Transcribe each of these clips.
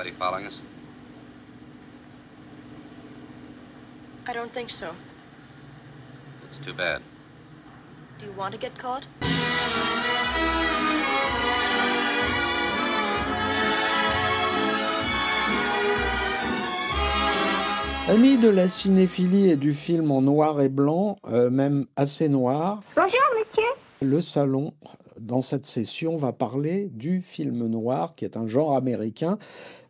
Anybody following us? I don't think so. It's too bad. Do you want to get caught? Amis de la cinéphilie et du film en noir et blanc, euh, même assez noir, Bonjour, monsieur. le salon, dans cette session, va parler du film noir, qui est un genre américain,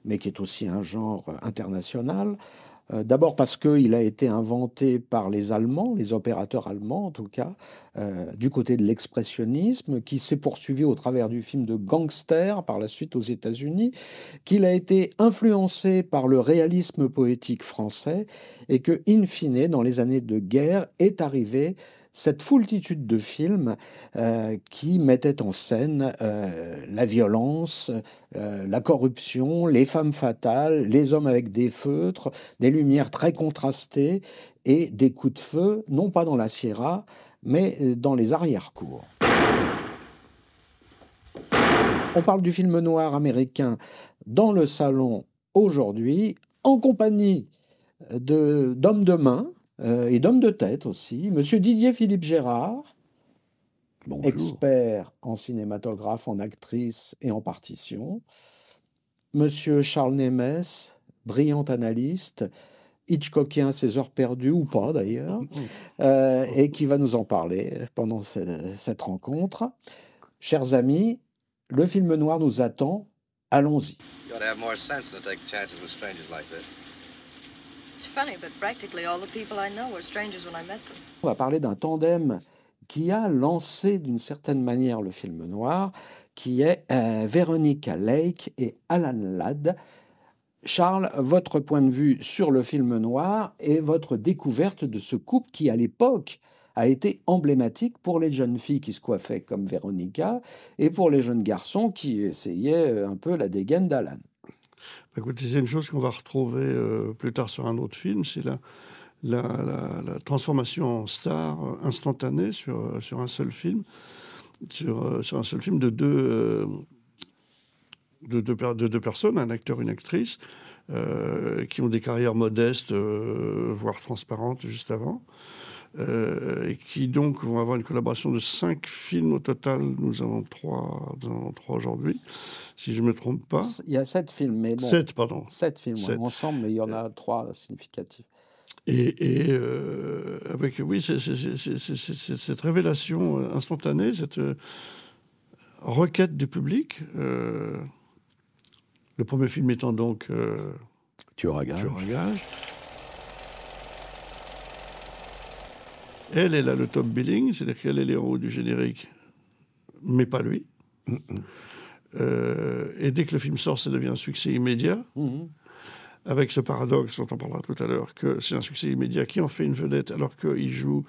mais qui est aussi un genre international. Euh, D'abord parce qu'il a été inventé par les Allemands, les opérateurs allemands en tout cas, euh, du côté de l'expressionnisme, qui s'est poursuivi au travers du film de gangster par la suite aux États-Unis, qu'il a été influencé par le réalisme poétique français et que, in fine, dans les années de guerre, est arrivé cette foultitude de films euh, qui mettaient en scène euh, la violence, euh, la corruption, les femmes fatales, les hommes avec des feutres, des lumières très contrastées et des coups de feu, non pas dans la Sierra, mais dans les arrière-cours. On parle du film noir américain dans le salon aujourd'hui, en compagnie d'hommes de main euh, et d'hommes de tête aussi. Monsieur Didier Philippe Gérard, Bonjour. expert en cinématographe, en actrice et en partition. Monsieur Charles Nemes, brillant analyste, Hitchcockien ses heures perdues ou pas d'ailleurs, euh, et qui va nous en parler pendant ce- cette rencontre. Chers amis, le film noir nous attend. Allons-y. On va parler d'un tandem qui a lancé d'une certaine manière le film noir, qui est euh, Veronica Lake et Alan Ladd. Charles, votre point de vue sur le film noir et votre découverte de ce couple qui, à l'époque, a été emblématique pour les jeunes filles qui se coiffaient comme Veronica et pour les jeunes garçons qui essayaient euh, un peu la dégaine d'Alan. Bah, c'est une chose qu'on va retrouver euh, plus tard sur un autre film, c'est la, transformation en star euh, instantanée sur, euh, sur un seul film, sur, un seul film de deux, de, deux per- de deux personnes, un acteur, une actrice, qui ont des carrières modestes, voire transparentes juste avant. Euh, et qui donc vont avoir une collaboration de cinq films au total. Nous avons trois, nous en avons trois aujourd'hui, si je ne me trompe pas. Il y a sept films, mais bon, Sept, pardon. sept films ouais, Sept. ensemble, mais il y en a trois significatifs. Et, et, euh, avec, oui, c'est- cette révélation euh, instantanée, cette euh, requête du public. euh, le premier film étant donc euh, Tu auras gage. Tueur à. Elle, elle a le top billing, c'est-à-dire qu'elle est l'héros du générique, mais pas lui. Euh, et dès que le film sort, ça devient un succès immédiat Mhm. avec ce paradoxe dont on parlera tout à l'heure, que c'est un succès immédiat qui en fait une vedette alors qu'il joue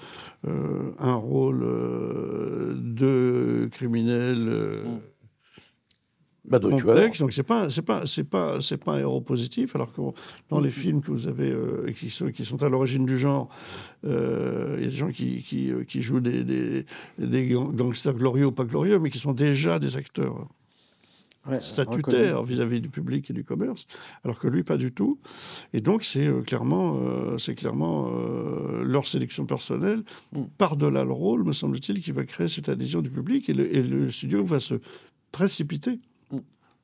euh, un rôle euh, de criminel euh, Bah, tueur. complexe. Donc c'est pas c'est pas c'est pas c'est pas un héros positif. Alors que dans les films que vous avez euh, qui sont qui sont à l'origine du genre, euh, il y a des gens qui qui, euh, qui jouent des, des des gang- gangsters glorieux ou pas glorieux, mais qui sont déjà des acteurs Ouais, statutaire reconnu. vis-à-vis du public et du commerce, alors que lui, pas du tout. Et donc, c'est euh, clairement, euh, c'est clairement euh, leur sélection personnelle, Mm. par-delà le rôle, me semble-t-il, qui va créer cette adhésion du public, et le, et le studio va se précipiter.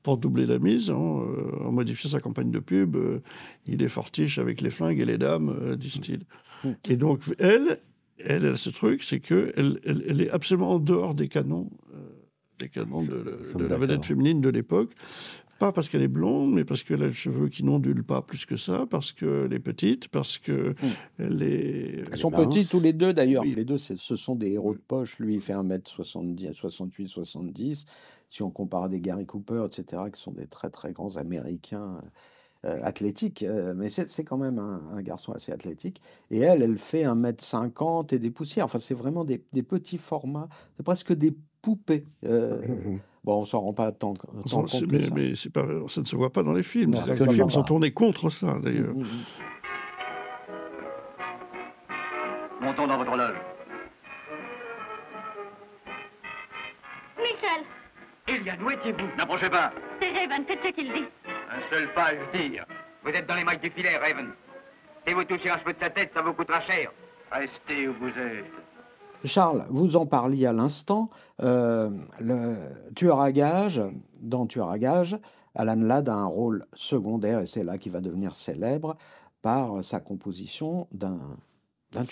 Pour doubler la mise, en, euh, en modifiant sa campagne de pub. euh, il est fortiche avec les flingues et les dames, euh, disent-ils. Mm. Et donc, elle, elle, elle a ce truc, c'est qu'elle elle, elle est absolument en dehors des canons, de, la vedette féminine de l'époque. Pas parce qu'elle est blonde, mais parce qu'elle a les cheveux qui n'ondulent pas plus que ça, parce qu'elle est petite, parce qu'elle est... Ils sont petits tous les deux d'ailleurs. Oui. Les deux, ce sont des héros de poche. Lui, il fait 1m70, 68, 70. Si on compare à des Gary Cooper, etc., qui sont des très très grands Américains euh, athlétiques. euh, mais c'est c'est quand même un, un garçon assez athlétique. Et elle, elle fait 1m50 et des poussières. Enfin, c'est vraiment des, des petits formats. C'est presque des poupées. Euh, bon, on s'en rend pas tant, tant compte c'est- que mais, ça. mais c'est pas, ça ne se voit pas dans les films. Non, les films sont tournés contre ça, d'ailleurs. Mm, mm, mm. Montons dans votre loge. Michel, Eliane, où étiez-vous N'approchez pas. c'est Raven, faites ce qu'il dit. Un seul pas à le dire. Vous êtes dans les mailles du filet, Raven. Si vous touchez un cheveu de sa tête, ça vous coûtera cher. Restez où vous êtes. Charles, vous en parliez à l'instant. euh, le tueur à gage, dans Tueur à gage, Alan Ladd a un rôle secondaire et c'est là qu'il va devenir célèbre par sa composition d'un En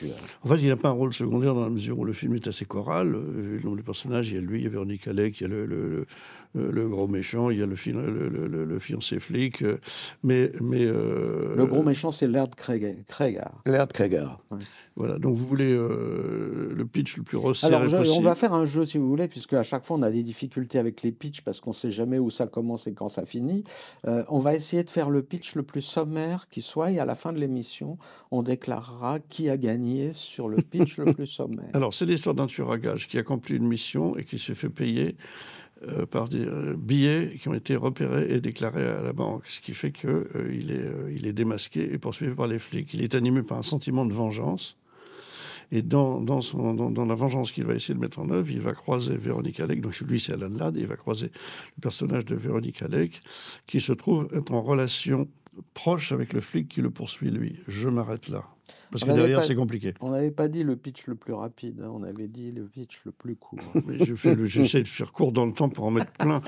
fait, il n'a pas un rôle secondaire dans la mesure où le film est assez choral. Euh, Le nombre de personnages, il y a lui, il y a Véronique Alec, il y a le, le, le- le gros méchant, il y a le, le, le- le- le fiancé flic. euh, Mais, mais euh, Le gros méchant, c'est Laird Craig- Craigar. Laird Krieger. Voilà, donc vous voulez euh, le pitch le plus resserré Alors, je- possible. on va faire un jeu, si vous voulez, puisque à chaque fois, on a des difficultés avec les pitchs parce qu'on ne sait jamais où ça commence et quand ça finit. Euh, on va essayer de faire le pitch le plus sommaire qui soit, et à la fin de l'émission, on déclarera qui a gagné sur le pitch le plus sommaire. Alors, c'est l'histoire d'un tueur à gages qui accomplit une mission et qui se fait payer euh, par des euh, billets qui ont été repérés et déclarés à la banque, ce qui fait qu'il il est, euh, il est démasqué et poursuivi par les flics. Il est animé par un sentiment de vengeance. Et dans, dans, son, dans, dans la vengeance qu'il va essayer de mettre en œuvre, il va croiser Véronique Alec. Donc lui, c'est Alan Ladd. Il va croiser le personnage de Véronique Alec, qui se trouve être en relation proche avec le flic qui le poursuit, lui. Je m'arrête là. Parce On que n'avait derrière, pas- c'est compliqué. On n'avait pas dit le pitch le plus rapide, hein, on avait dit le pitch le plus court. Mais je fais le- j'essaie de faire court dans le temps pour en mettre plein.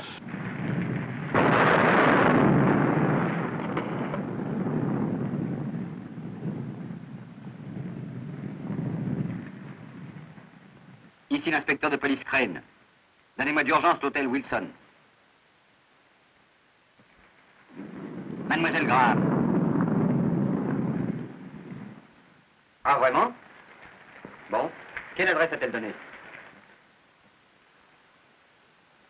Ici l'inspecteur de police Crane. Donnez-moi d'urgence l'hôtel Wilson. Mademoiselle Graham. Ah, vraiment? Bon. Quelle adresse a-t-elle donnée?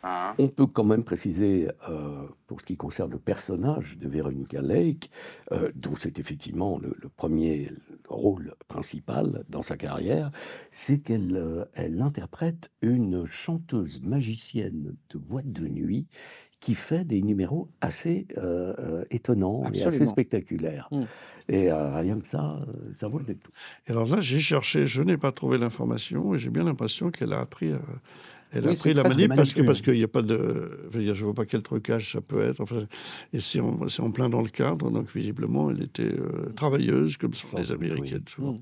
Ah. On peut quand même préciser, euh, pour ce qui concerne le personnage de Veronica Lake, euh, dont c'est effectivement le, premier rôle principal dans sa carrière, c'est qu'elle euh, interprète une chanteuse magicienne de boîte de nuit qui fait des numéros assez euh, euh, étonnants et assez spectaculaires. Mm. Et euh, rien que ça, euh, ça vaut le détour. Et alors là, j'ai cherché, je n'ai pas trouvé l'information et j'ai bien l'impression qu'elle a appris, à- elle a Oui, c'est la manip parce que parce qu'il n'y a pas de, je veux dire, je vois pas quel trucage ça peut être. Enfin, et c'est en, c'est en plein dans le cadre, donc visiblement, elle était euh, travailleuse comme sont les Américaines oui. souvent.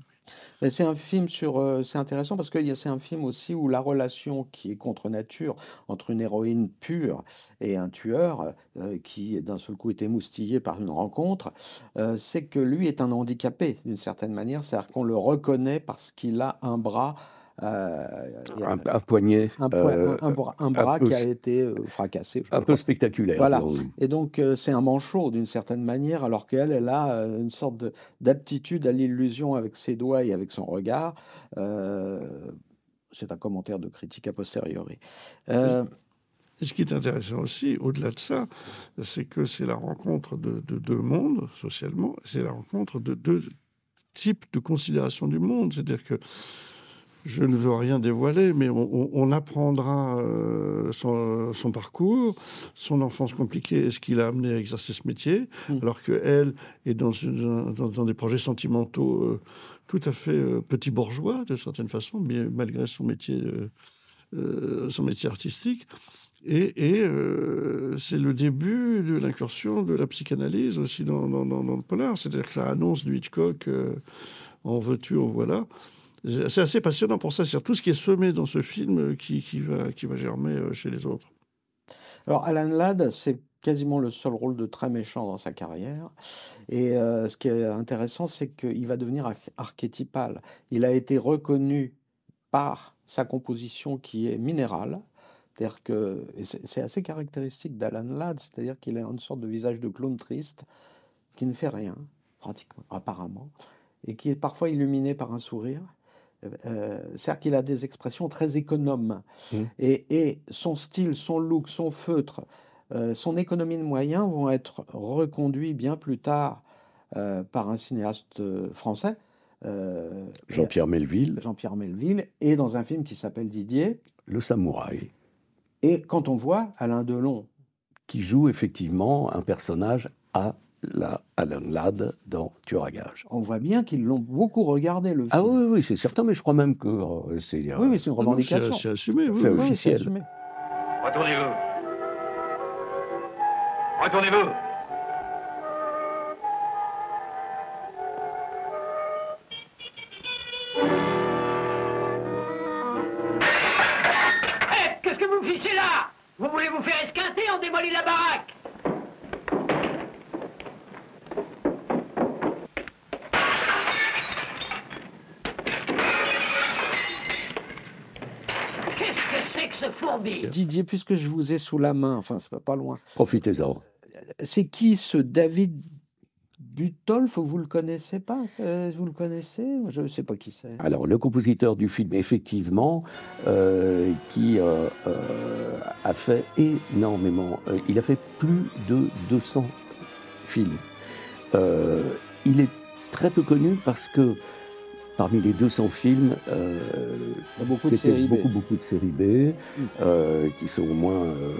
C'est un film sur. euh, c'est intéressant parce que c'est un film aussi où la relation qui est contre nature entre une héroïne pure et un tueur euh, qui d'un seul coup est émoustillé par une rencontre, euh, c'est que lui est un handicapé d'une certaine manière. C'est-à-dire qu'on le reconnaît parce qu'il a un bras. Euh, Un, un poignet un, euh, un- un bras, un bras peu qui a été euh, fracassé. un crois. peu spectaculaire. Voilà. Et donc, euh, c'est un manchot d'une certaine manière, alors qu'elle, elle a euh, une sorte de- d'aptitude à l'illusion avec ses doigts et avec son regard. Euh, c'est un commentaire de critique a posteriori. Euh, Et ce qui est intéressant aussi, au-delà de ça, c'est que c'est la rencontre de, de deux mondes, socialement, c'est la rencontre de deux types de considération du monde. C'est-à-dire que je ne veux rien dévoiler, mais on, apprendra euh, son, son parcours, son enfance compliquée et ce qui l'a amené à exercer ce métier, Mm. alors qu'elle est dans, une- dans, dans des projets sentimentaux euh, tout à fait euh, petit bourgeois, de certaine façon, bien, malgré son métier, euh, son métier artistique. Et, et, euh, c'est le début de l'incursion de la psychanalyse aussi dans, dans- dans- dans le polar. C'est-à-dire que ça annonce du Hitchcock euh, en veux-tu, en voilà. C'est assez passionnant pour ça. C'est tout ce qui est semé dans ce film euh, qui, va, germer euh, chez les autres. alors, Alan Ladd, c'est quasiment le seul rôle de très méchant dans sa carrière. Et euh, ce qui est intéressant, c'est qu'il va devenir arch- archétypal. Il a été reconnu par sa composition qui est minérale. C'est-à-dire que c'est assez caractéristique d'Alan Ladd, c'est-à-dire qu'il a une sorte de visage de clown triste qui ne fait rien, pratiquement, apparemment, et qui est parfois illuminé par un sourire. Euh, c'est-à-dire qu'il a des expressions très économes. Mm. Et, et son style, son look, son feutre, euh, son économie de moyens vont être reconduits bien plus tard euh, par un cinéaste euh, français, euh, Jean-Pierre Melville, Jean-Pierre Melville, et dans un film qui s'appelle Didier. le samouraï, Et quand on voit Alain Delon, qui joue effectivement un personnage à la Alan Ladd dans Tueur. On voit bien qu'ils l'ont beaucoup regardé, le ah film. Ah oui, oui, c'est certain, mais je crois même que euh, c'est... Euh, oui, oui c'est une revendication. C'est assumé, oui. Fait oui, officiel. Assumé. Retournez-vous? Retournez-vous. Hey, Qu'est-ce que vous fichez là? Vous voulez vous faire esquinter On démolit la baraque fourbi Didier, puisque je vous ai sous la main, enfin, c'est pas- pas loin, Profitez-en. c'est qui ce David Butolf Vous le connaissez pas? Euh, Vous le connaissez? Je ne sais pas qui c'est. Alors, le compositeur du film, effectivement, euh, qui euh, euh, a fait énormément. euh, il a fait plus de 200 films. Euh, il est très peu connu parce que parmi les 200 films, euh, Il y a beaucoup de c'était séries B. beaucoup, beaucoup de séries B euh, qui sont au moins euh,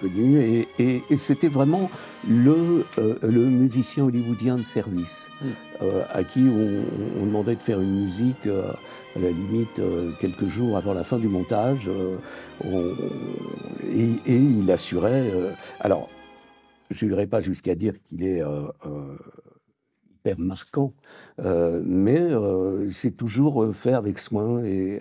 connues. Et, et- et c'était vraiment le, euh, le musicien hollywoodien de service Mm. euh, à qui on, on demandait de faire une musique euh, à la limite euh, quelques jours avant la fin du montage. euh, on- et, et il assurait. euh, alors, je n'irai pas jusqu'à dire qu'il est euh, euh, hyper marquant, euh, mais euh, c'est toujours euh, fait avec soin et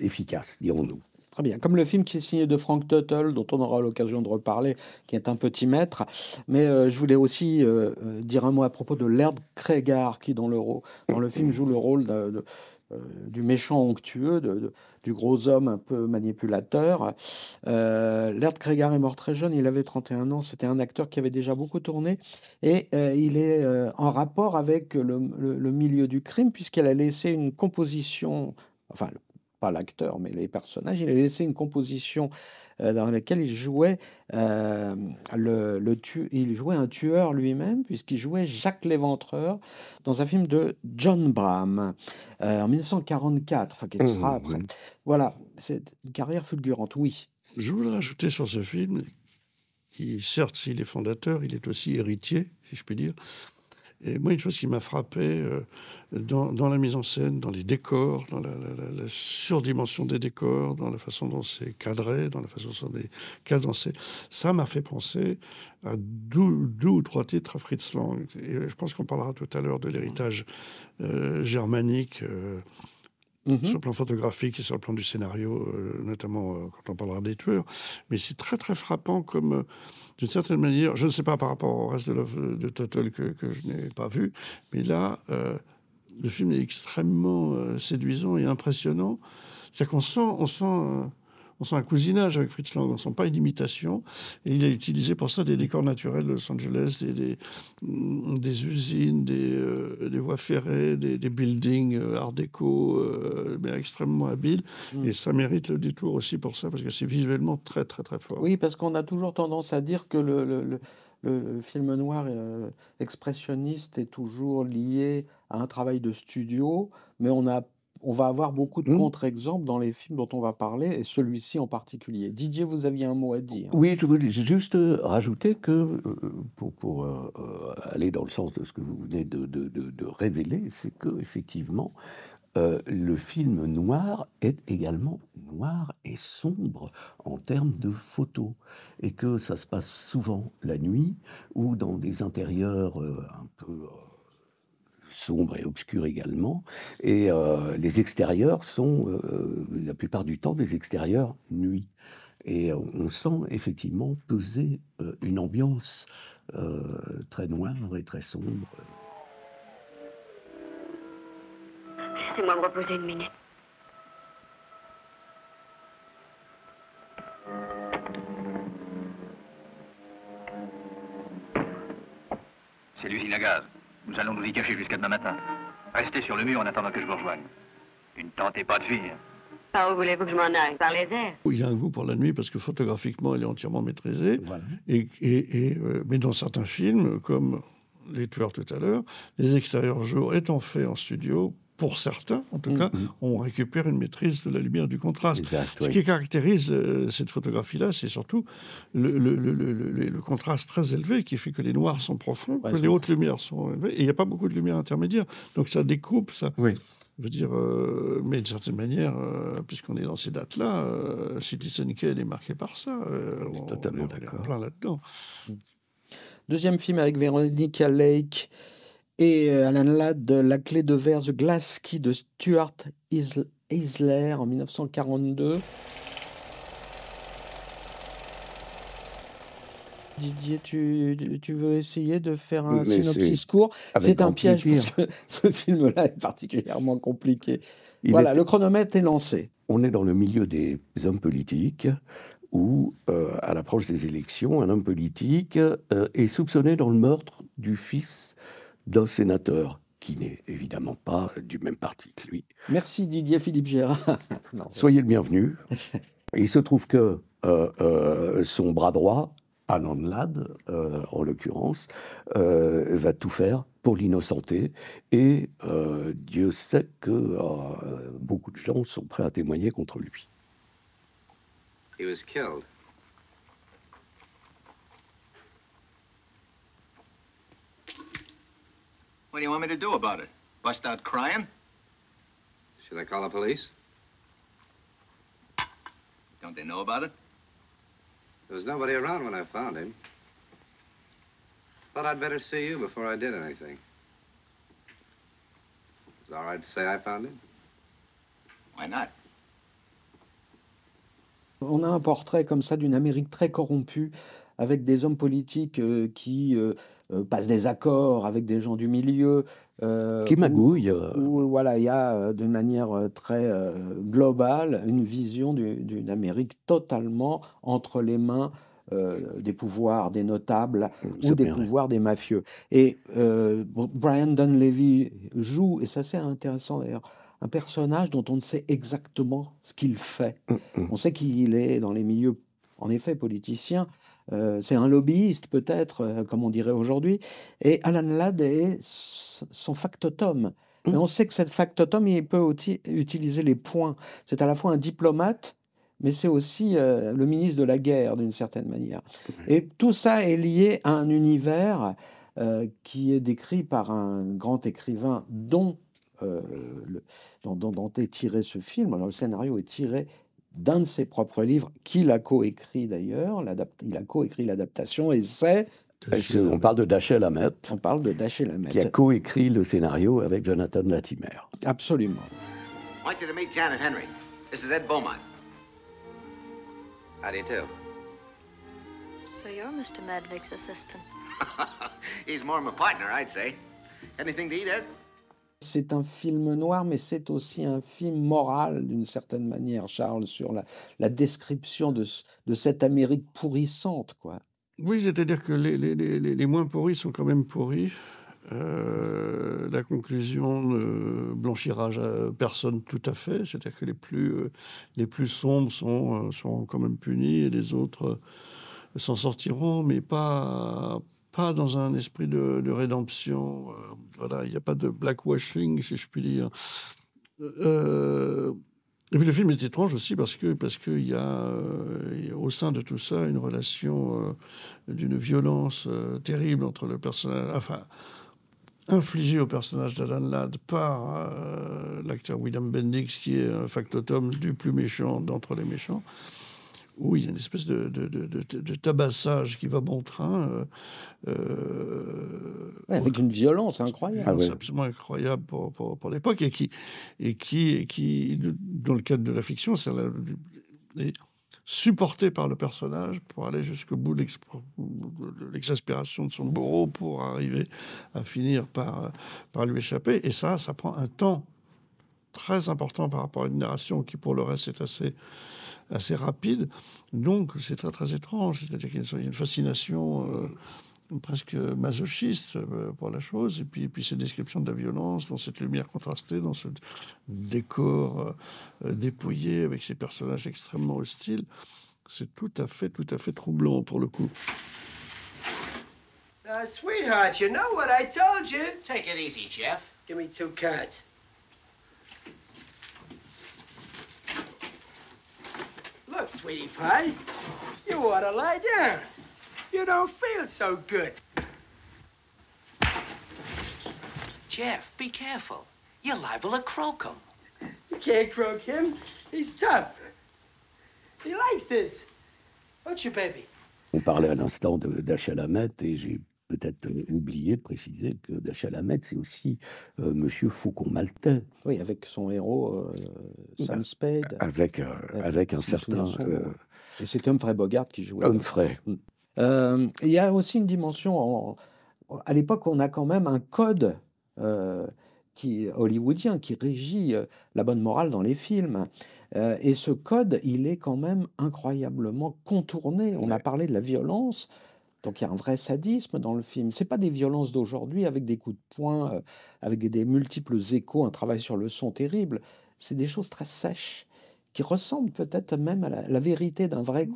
efficace, dirons-nous. Très bien. Comme le film qui est signé de Frank Tuttle, dont on aura l'occasion de reparler, qui est un petit maître. Mais je voulais aussi dire un mot à propos de Laird Cregar, qui dans le, dans le film joue le rôle de, euh, du méchant onctueux, du gros homme un peu manipulateur. Euh, Laird Cregar est mort très jeune, il avait 31 ans. C'était un acteur qui avait déjà beaucoup tourné. Et euh, il est euh, en rapport avec le, le- milieu du crime, puisqu'il a laissé une composition, enfin, pas l'acteur, mais les personnages, il a laissé une composition euh, dans laquelle il jouait, euh, le, le tu- il jouait un tueur lui-même, puisqu'il jouait Jacques Léventreur dans un film de John Bram euh, en 1944, enfin, qui sera Mmh. après. Voilà, c'est une carrière fulgurante, oui. Je voudrais ajouter sur ce film, qui certes, s'il est fondateur, il est aussi héritier, si je puis dire. Et moi, une chose qui m'a frappé euh, dans, la mise en scène, dans les décors, dans la surdimension des décors, dans la façon dont c'est cadré, dans la façon dont c'est cadencé, ça m'a fait penser à deux, deux ou trois titres à Fritz Lang. Et je pense qu'on parlera tout à l'heure de l'héritage euh, germanique. euh, Mhm. sur le plan photographique et sur le plan du scénario, euh, notamment euh, quand on parlera des tueurs. Mais c'est très très frappant comme, euh, d'une certaine manière, je ne sais pas par rapport au reste de l'œuvre de Tuttle que, je n'ai pas vu, mais là, le film est extrêmement séduisant et impressionnant. C'est-à-dire qu'on sent, on sent, on sent un cousinage avec Fritz Lang, on ne sent pas une imitation. Et il a utilisé pour ça des décors naturels de Los Angeles, des, des, mm, des usines, des, euh, des voies ferrées, des, buildings euh, art déco, euh, mais extrêmement habiles. Et ça mérite le détour aussi pour ça, parce que c'est visuellement très, très, très fort. Oui, parce qu'on a toujours tendance à dire que le, le- le- le- le film noir euh, expressionniste est toujours lié à un travail de studio, mais on a, on va avoir beaucoup de Mm. contre-exemples dans les films dont on va parler, et celui-ci en particulier. Didier, vous aviez un mot à dire. Oui, je voulais juste euh, rajouter que, euh, pour, pour, euh, euh, aller dans le sens de ce que vous venez de, de- de- de révéler, c'est que effectivement, euh, le film noir est également noir et sombre en termes de photos, et que ça se passe souvent la nuit ou dans des intérieurs euh, un peu euh, sombres et obscurs également, et euh, les extérieurs sont euh, la plupart du temps des extérieurs nuit. Et on on sent effectivement peser euh, une ambiance euh, très noire et très sombre. Laissez-moi me reposer une minute. C'est l'usine à gaz. Nous allons nous y cacher jusqu'à demain matin. Restez sur le mur en attendant que je vous rejoigne. Et ne tentez pas de fuir. Par où voulez-vous que je m'en aille? Par les airs Il y a un goût pour la nuit parce que photographiquement, elle est entièrement maîtrisée. Voilà. Et, et- et, euh, mais dans certains films, comme Les Tueurs tout à l'heure, les extérieurs jour étant faits en studio, pour certains, en tout cas, on récupère une maîtrise de la lumière et du contraste. Exact, Ce oui. qui caractérise euh, cette photographie-là, c'est surtout le, le- le- le- le- le contraste très élevé qui fait que les noirs sont profonds, Ouais, que les hautes lumières sont élevées, et il n'y a pas beaucoup de lumière intermédiaire. Donc ça découpe, ça. Oui. Je veux dire, euh, mais d'une certaine manière, euh, puisqu'on est dans ces dates-là, euh, Citizen Kane est marqué par ça. On totalement d'accord. plein là-dedans. Deuxième film avec Veronica Lake et euh, Alan Ladd, La clé de verre, The Glass Key de Stuart Isl- Eisler en 1942. Didier, tu, tu veux essayer de faire un Mais synopsis court? C'est un piège parce que ce film-là est particulièrement compliqué. Il voilà, le chronomètre est lancé. On est dans le milieu des hommes politiques où, euh, à l'approche des élections, un homme politique euh, est soupçonné dans le meurtre du fils d'un sénateur qui n'est évidemment pas du même parti que lui. Merci Didier Philippe Gérard. Non, Soyez le bienvenu. Il se trouve que euh, euh, son bras droit, Alan Ladd, euh, en l'occurrence, euh, va tout faire pour l'innocenter. Et euh, Dieu sait que euh, beaucoup de gens sont prêts à témoigner contre lui. He was killed. What do you want me to do about it? Bust out crying? Should I call the police? Don't they know about it? There was nobody around when I found him. Thought I'd better see you before I did anything. Is it all right to say I found him? Why not? On a un portrait comme ça d'une Amérique très corrompue, avec des hommes politiques euh, qui euh, euh, passent des accords avec des gens du milieu. euh, Qui magouille. euh, où, voilà, il y a de manière très globale une vision du- d'une Amérique totalement entre les mains euh, des pouvoirs des notables ou des pouvoirs des mafieux. Et euh, Brian Dunleavy joue, et ça c'est intéressant d'ailleurs, un personnage dont on ne sait exactement ce qu'il fait. Mm, On sait qu'il est dans les milieux, en effet, politiciens. Euh, c'est un lobbyiste, peut-être, euh, comme on dirait aujourd'hui. Et Alan Ladd est son factotum. Mm. Mais on sait que cette factotum, il peut aussi utiliser les points. C'est à la fois un diplomate, mais c'est aussi euh, le ministre de la guerre, d'une certaine manière. Et tout ça est lié à un univers qui est décrit par un grand écrivain dont, le- dont, dont- dont est tiré ce film. Alors, le scénario est tiré d'un de ses propres livres, qu'il a coécrit d'ailleurs. Il a coécrit l'adaptation et c'est. on parle de Dashiell Hammett, On parle de Dashiell Hammett. qui a coécrit le scénario avec Jonathan Latimer. Absolument. I want you to meet Janet Henry? This is Ed Beaumont. How do you do? So you're Mr. Madvick's assistant. He's more of my partner, I'd say. Anything to eat, Ed? C'est un film noir, mais c'est aussi un film moral, d'une certaine manière, Charles, sur la, description de, ce- de cette Amérique pourrissante, quoi. Oui, c'est-à-dire que les, moins pourris sont quand même pourris. Euh, la conclusion ne blanchira personne tout à fait. C'est-à-dire que les plus, euh, sombres sont, euh, sont quand même punis et les autres s'en sortiront, mais pas, pas dans un esprit de, de rédemption. Euh, voilà, il n'y a pas de blackwashing, si je puis dire. Euh, et puis le film est étrange aussi parce que parce qu'il y a euh, au sein de tout ça une relation euh, d'une violence euh, terrible entre le personnage, enfin infligée au personnage d'Alan Ladd par euh, l'acteur William Bendix qui est un factotum du plus méchant d'entre les méchants. Où il y a une espèce de, de, de, tabassage qui va bon train. euh, euh, Ouais, avec une violence incroyable. Ah ouais. absolument incroyable pour, pour, pour l'époque et qui, et, qui, et qui, dans le cadre de la fiction, c'est supporté par le personnage pour aller jusqu'au bout de l'exaspération de son bourreau pour arriver à finir par, par lui échapper. Et ça, ça prend un temps très important par rapport à une narration qui, pour le reste, est assez, assez rapide. Donc, c'est très, très étrange. C'est-à-dire qu'il y a une- fascination euh, presque masochiste euh, pour la chose. Et puis, et puis ces descriptions de la violence, dans cette lumière contrastée, dans ce décor euh, dépouillé, avec ces personnages extrêmement hostiles, c'est tout à fait, tout à fait troublant pour le coup. Uh, sweetheart, you know what I told you? Take it easy, Jeff. Give me two cards. Look, sweetie pie, you ought to lie down. You don't feel so good. Jeff, be careful. You're liable to croak him. You can't croak him. He's tough. He likes this. Don't you, baby? On parlait à l'instant de Dashiell Hammett et j'ai peut-être euh, oublié de préciser que Hammett, c'est aussi euh, Monsieur Faucon Maltais, Oui, avec son héros euh, Sam Spade. avec, euh, avec un certain euh, Et c'était Humphrey Bogart qui jouait. Humphrey. Euh, Il y a aussi une dimension. en- à l'époque, on a quand même un code qui, hollywoodien qui régit la bonne morale dans les films. Euh, et ce code, il est quand même incroyablement contourné. On a parlé de la violence. Donc il y a un vrai sadisme dans le film. C'est pas des violences d'aujourd'hui avec des coups de poing, euh, avec des, des multiples échos, un travail sur le son terrible. C'est des choses très sèches qui ressemblent peut-être même à la, la vérité d'un vrai,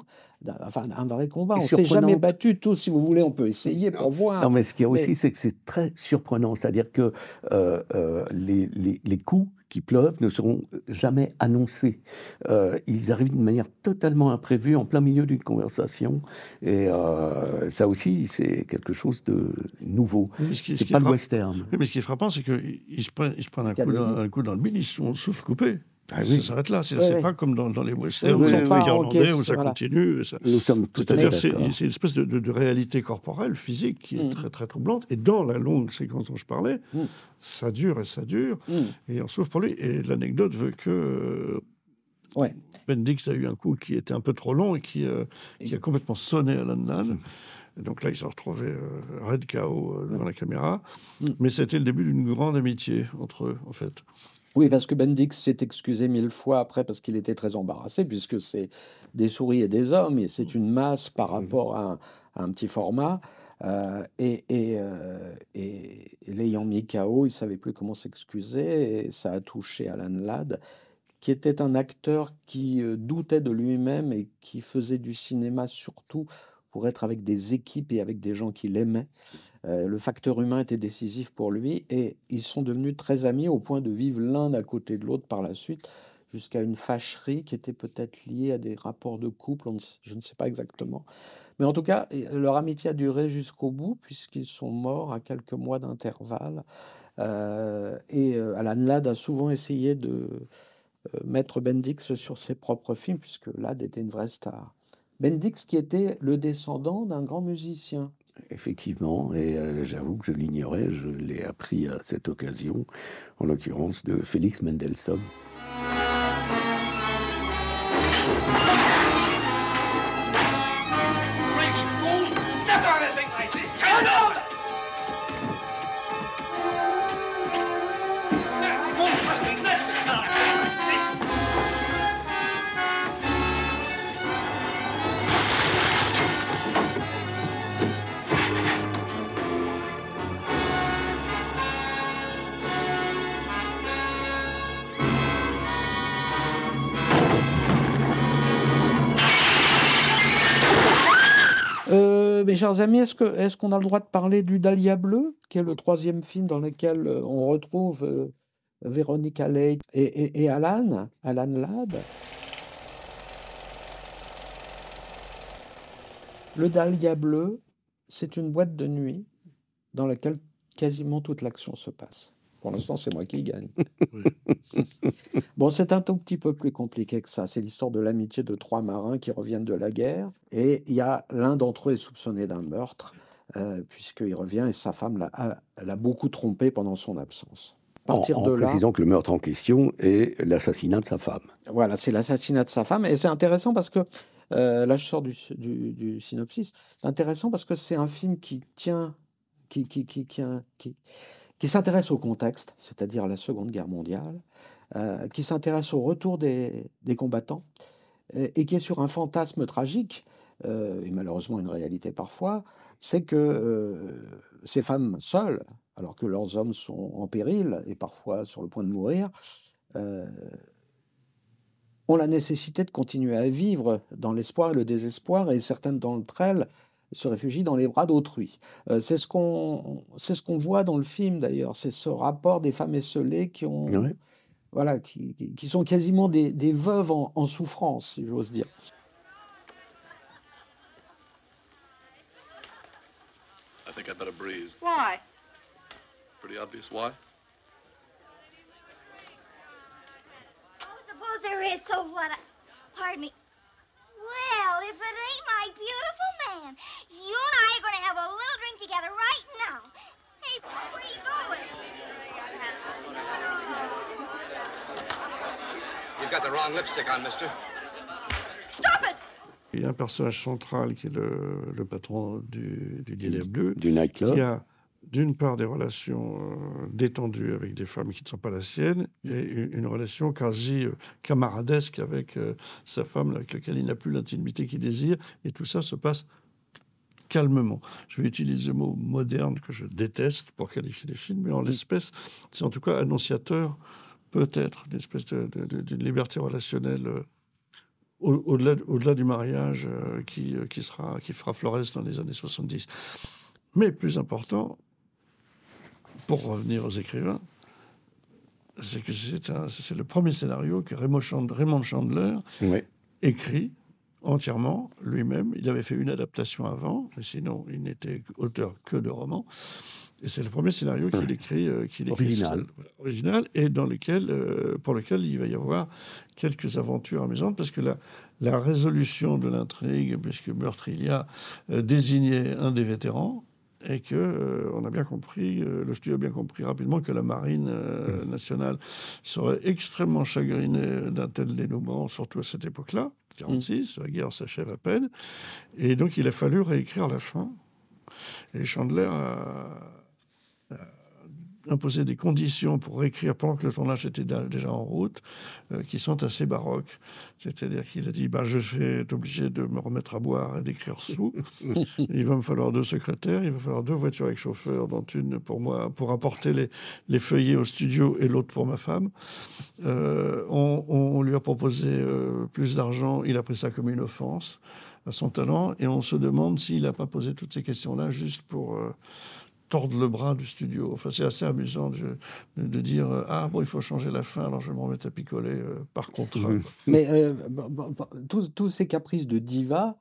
d'un- enfin, un vrai combat. Et On s'est jamais battu tous, si vous voulez, on peut essayer pour voir. Non, mais ce qu'il y a Mais- aussi, c'est que c'est très surprenant. C'est-à-dire que euh, euh, les, les- les coups qui pleuvent ne seront jamais annoncés. Euh, ils arrivent d'une manière totalement imprévue, en plein milieu d'une conversation. Et euh, ça aussi, c'est quelque chose de nouveau. Ce C'est pas le western. Oui, mais ce qui est frappant, c'est qu'ils ils se prennent, ils se prennent un, coup dans, un coup dans le ils sont souffle coupé. Ah oui. Ça s'arrête là. C'est Oui, c'est oui. pas comme dans, dans les westerns Oui, oui, oui, oui. irlandais où ça voilà. continue. et ça- Nous sommes tout à fait C'est-à-dire, c'est une espèce de, de- de réalité corporelle, physique, qui est Mm. très, très troublante. Et dans la longue séquence dont je parlais, Mm. ça dure et ça dure, Mm. et on souffre pour lui. Et l'anecdote veut que euh, Ouais. Bendix a eu un coup qui était un peu trop long et qui, euh, qui a complètement sonné Ladd. Et donc là, ils se retrouvaient euh, red KO euh, devant la caméra. Mm. Mais c'était le début d'une grande amitié entre eux, en fait. Oui, parce que Bendix s'est excusé mille fois après parce qu'il était très embarrassé, puisque c'est des souris et des hommes, et c'est une masse par rapport à un, à un petit format. Euh, et et, euh, et- et l'ayant mis KO, il ne savait plus comment s'excuser, et ça a touché Alan Ladd, qui était un acteur qui euh, doutait de lui-même et qui faisait du cinéma surtout pour être avec des équipes et avec des gens qu'il aimait. Euh, le facteur humain était décisif pour lui et ils sont devenus très amis au point de vivre l'un à côté de l'autre par la suite, jusqu'à une fâcherie qui était peut-être liée à des rapports de couple, on ne sait- je ne sais pas exactement. Mais en tout cas, et- leur amitié a duré jusqu'au bout, puisqu'ils sont morts à quelques mois d'intervalle. Euh, et euh, Alan Ladd a souvent essayé de euh, mettre Bendix sur ses propres films, puisque Ladd était une vraie star. Bendix qui était le descendant d'un grand musicien. Effectivement, et euh, j'avoue que je l'ignorais, je l'ai appris à cette occasion, en l'occurrence de Félix Mendelssohn. Chers amis, est-ce qu'on a le droit de parler du Dahlia bleu, qui est le troisième film dans lequel euh, on retrouve euh, Véronica Lake et, et- et Alan, Alan Ladd? Le Dahlia bleu, c'est une boîte de nuit dans laquelle quasiment toute l'action se passe. Pour l'instant, c'est moi qui gagne. Bon, c'est un tout petit peu plus compliqué que ça. C'est l'histoire de l'amitié de trois marins qui reviennent de la guerre. Et il y a l'un d'entre eux est soupçonné d'un meurtre, euh, puisqu'il revient et sa femme l'a beaucoup trompé pendant son absence. À En, partir en de là, précisant que le meurtre en question est l'assassinat de sa femme. voilà, c'est l'assassinat de sa femme. Et c'est intéressant parce que, euh, là je sors du, du- du synopsis, c'est intéressant parce que c'est un film qui tient, qui, qui, qui, qui, qui, qui s'intéresse au contexte, c'est-à-dire la Seconde Guerre mondiale, euh, qui s'intéresse au retour des, combattants, et, et qui est sur un fantasme tragique, euh, et malheureusement une réalité parfois, c'est que euh, ces femmes seules, alors que leurs hommes sont en péril et parfois sur le point de mourir, euh, ont la nécessité de continuer à vivre dans l'espoir et le désespoir, et certaines d'entre elles se réfugient dans les bras d'autrui. Euh, c'est ce qu'on c'est ce qu'on voit dans le film d'ailleurs, c'est ce rapport des femmes esselées qui ont Ouais. voilà qui, qui- qui sont quasiment des, des veuves en, en souffrance, si j'ose dire. I think I'd better breeze. Why? Pretty obvious why. Oh, suppose there is, so what? I- Pardon me. Well, if it ain't my beautiful man, you and I are going to have a little drink together right now. Hey, where are you going? You've got the wrong lipstick on, mister. Stop it! Il y a un personnage central qui est le, le patron du, du Bleu, Du nightclub. qui a d'une part des relations euh, détendues avec des femmes qui ne sont pas la sienne et une, une relation quasi euh, camaradesque avec euh, sa femme avec laquelle il n'a plus l'intimité qu'il désire. Et tout ça se passe calmement. Je vais utiliser le mot moderne que je déteste pour qualifier les films, mais en l'espèce, c'est en tout cas annonciateur peut-être d'une espèce de, de- de- d'une liberté relationnelle euh, au- au-delà du mariage euh, qui, euh, qui, sera, qui fera florès dans les années 70. Mais plus important, pour revenir aux écrivains, c'est que c'est le premier scénario que Raymond Chandler, Raymond Chandler Oui. écrit entièrement lui-même. Il avait fait une adaptation avant, mais sinon il n'était auteur que de romans. Et c'est le premier scénario qu'il écrit, euh, qu'il Original. original, et dans lequel, euh, pour lequel il va y avoir quelques aventures amusantes, parce que la, la résolution de l'intrigue, puisque Meurtrilia euh, désignait un des vétérans, et que euh, on a bien compris, euh, le studio a bien compris rapidement que la marine euh, nationale serait extrêmement chagrinée d'un tel dénouement, surtout à cette époque-là, 46, la guerre s'achève à peine, et donc il a fallu réécrire la fin. Et Chandler a imposé des conditions pour réécrire pendant que le tournage était déjà en route, euh, qui sont assez baroques. C'est-à-dire qu'il a dit bah, Je vais être obligé de me remettre à boire et d'écrire sous. il va me falloir deux secrétaires, il va falloir deux voitures avec chauffeur, dont une pour moi, pour apporter les, les feuillets au studio et l'autre pour ma femme. Euh, on, on lui a proposé euh, plus d'argent, il a pris ça comme une offense à son talent, et on se demande s'il n'a pas posé toutes ces questions-là juste pour tordre le bras du studio. Enfin, c'est assez amusant de, de- de dire euh, ah bon, il faut changer la fin, alors je vais me remettre à picoler euh, par contrat. Mhm. Mais euh, tous, tous ces caprices de diva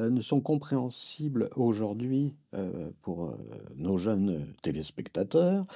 euh, ne sont compréhensibles aujourd'hui euh, pour euh, nos jeunes téléspectateurs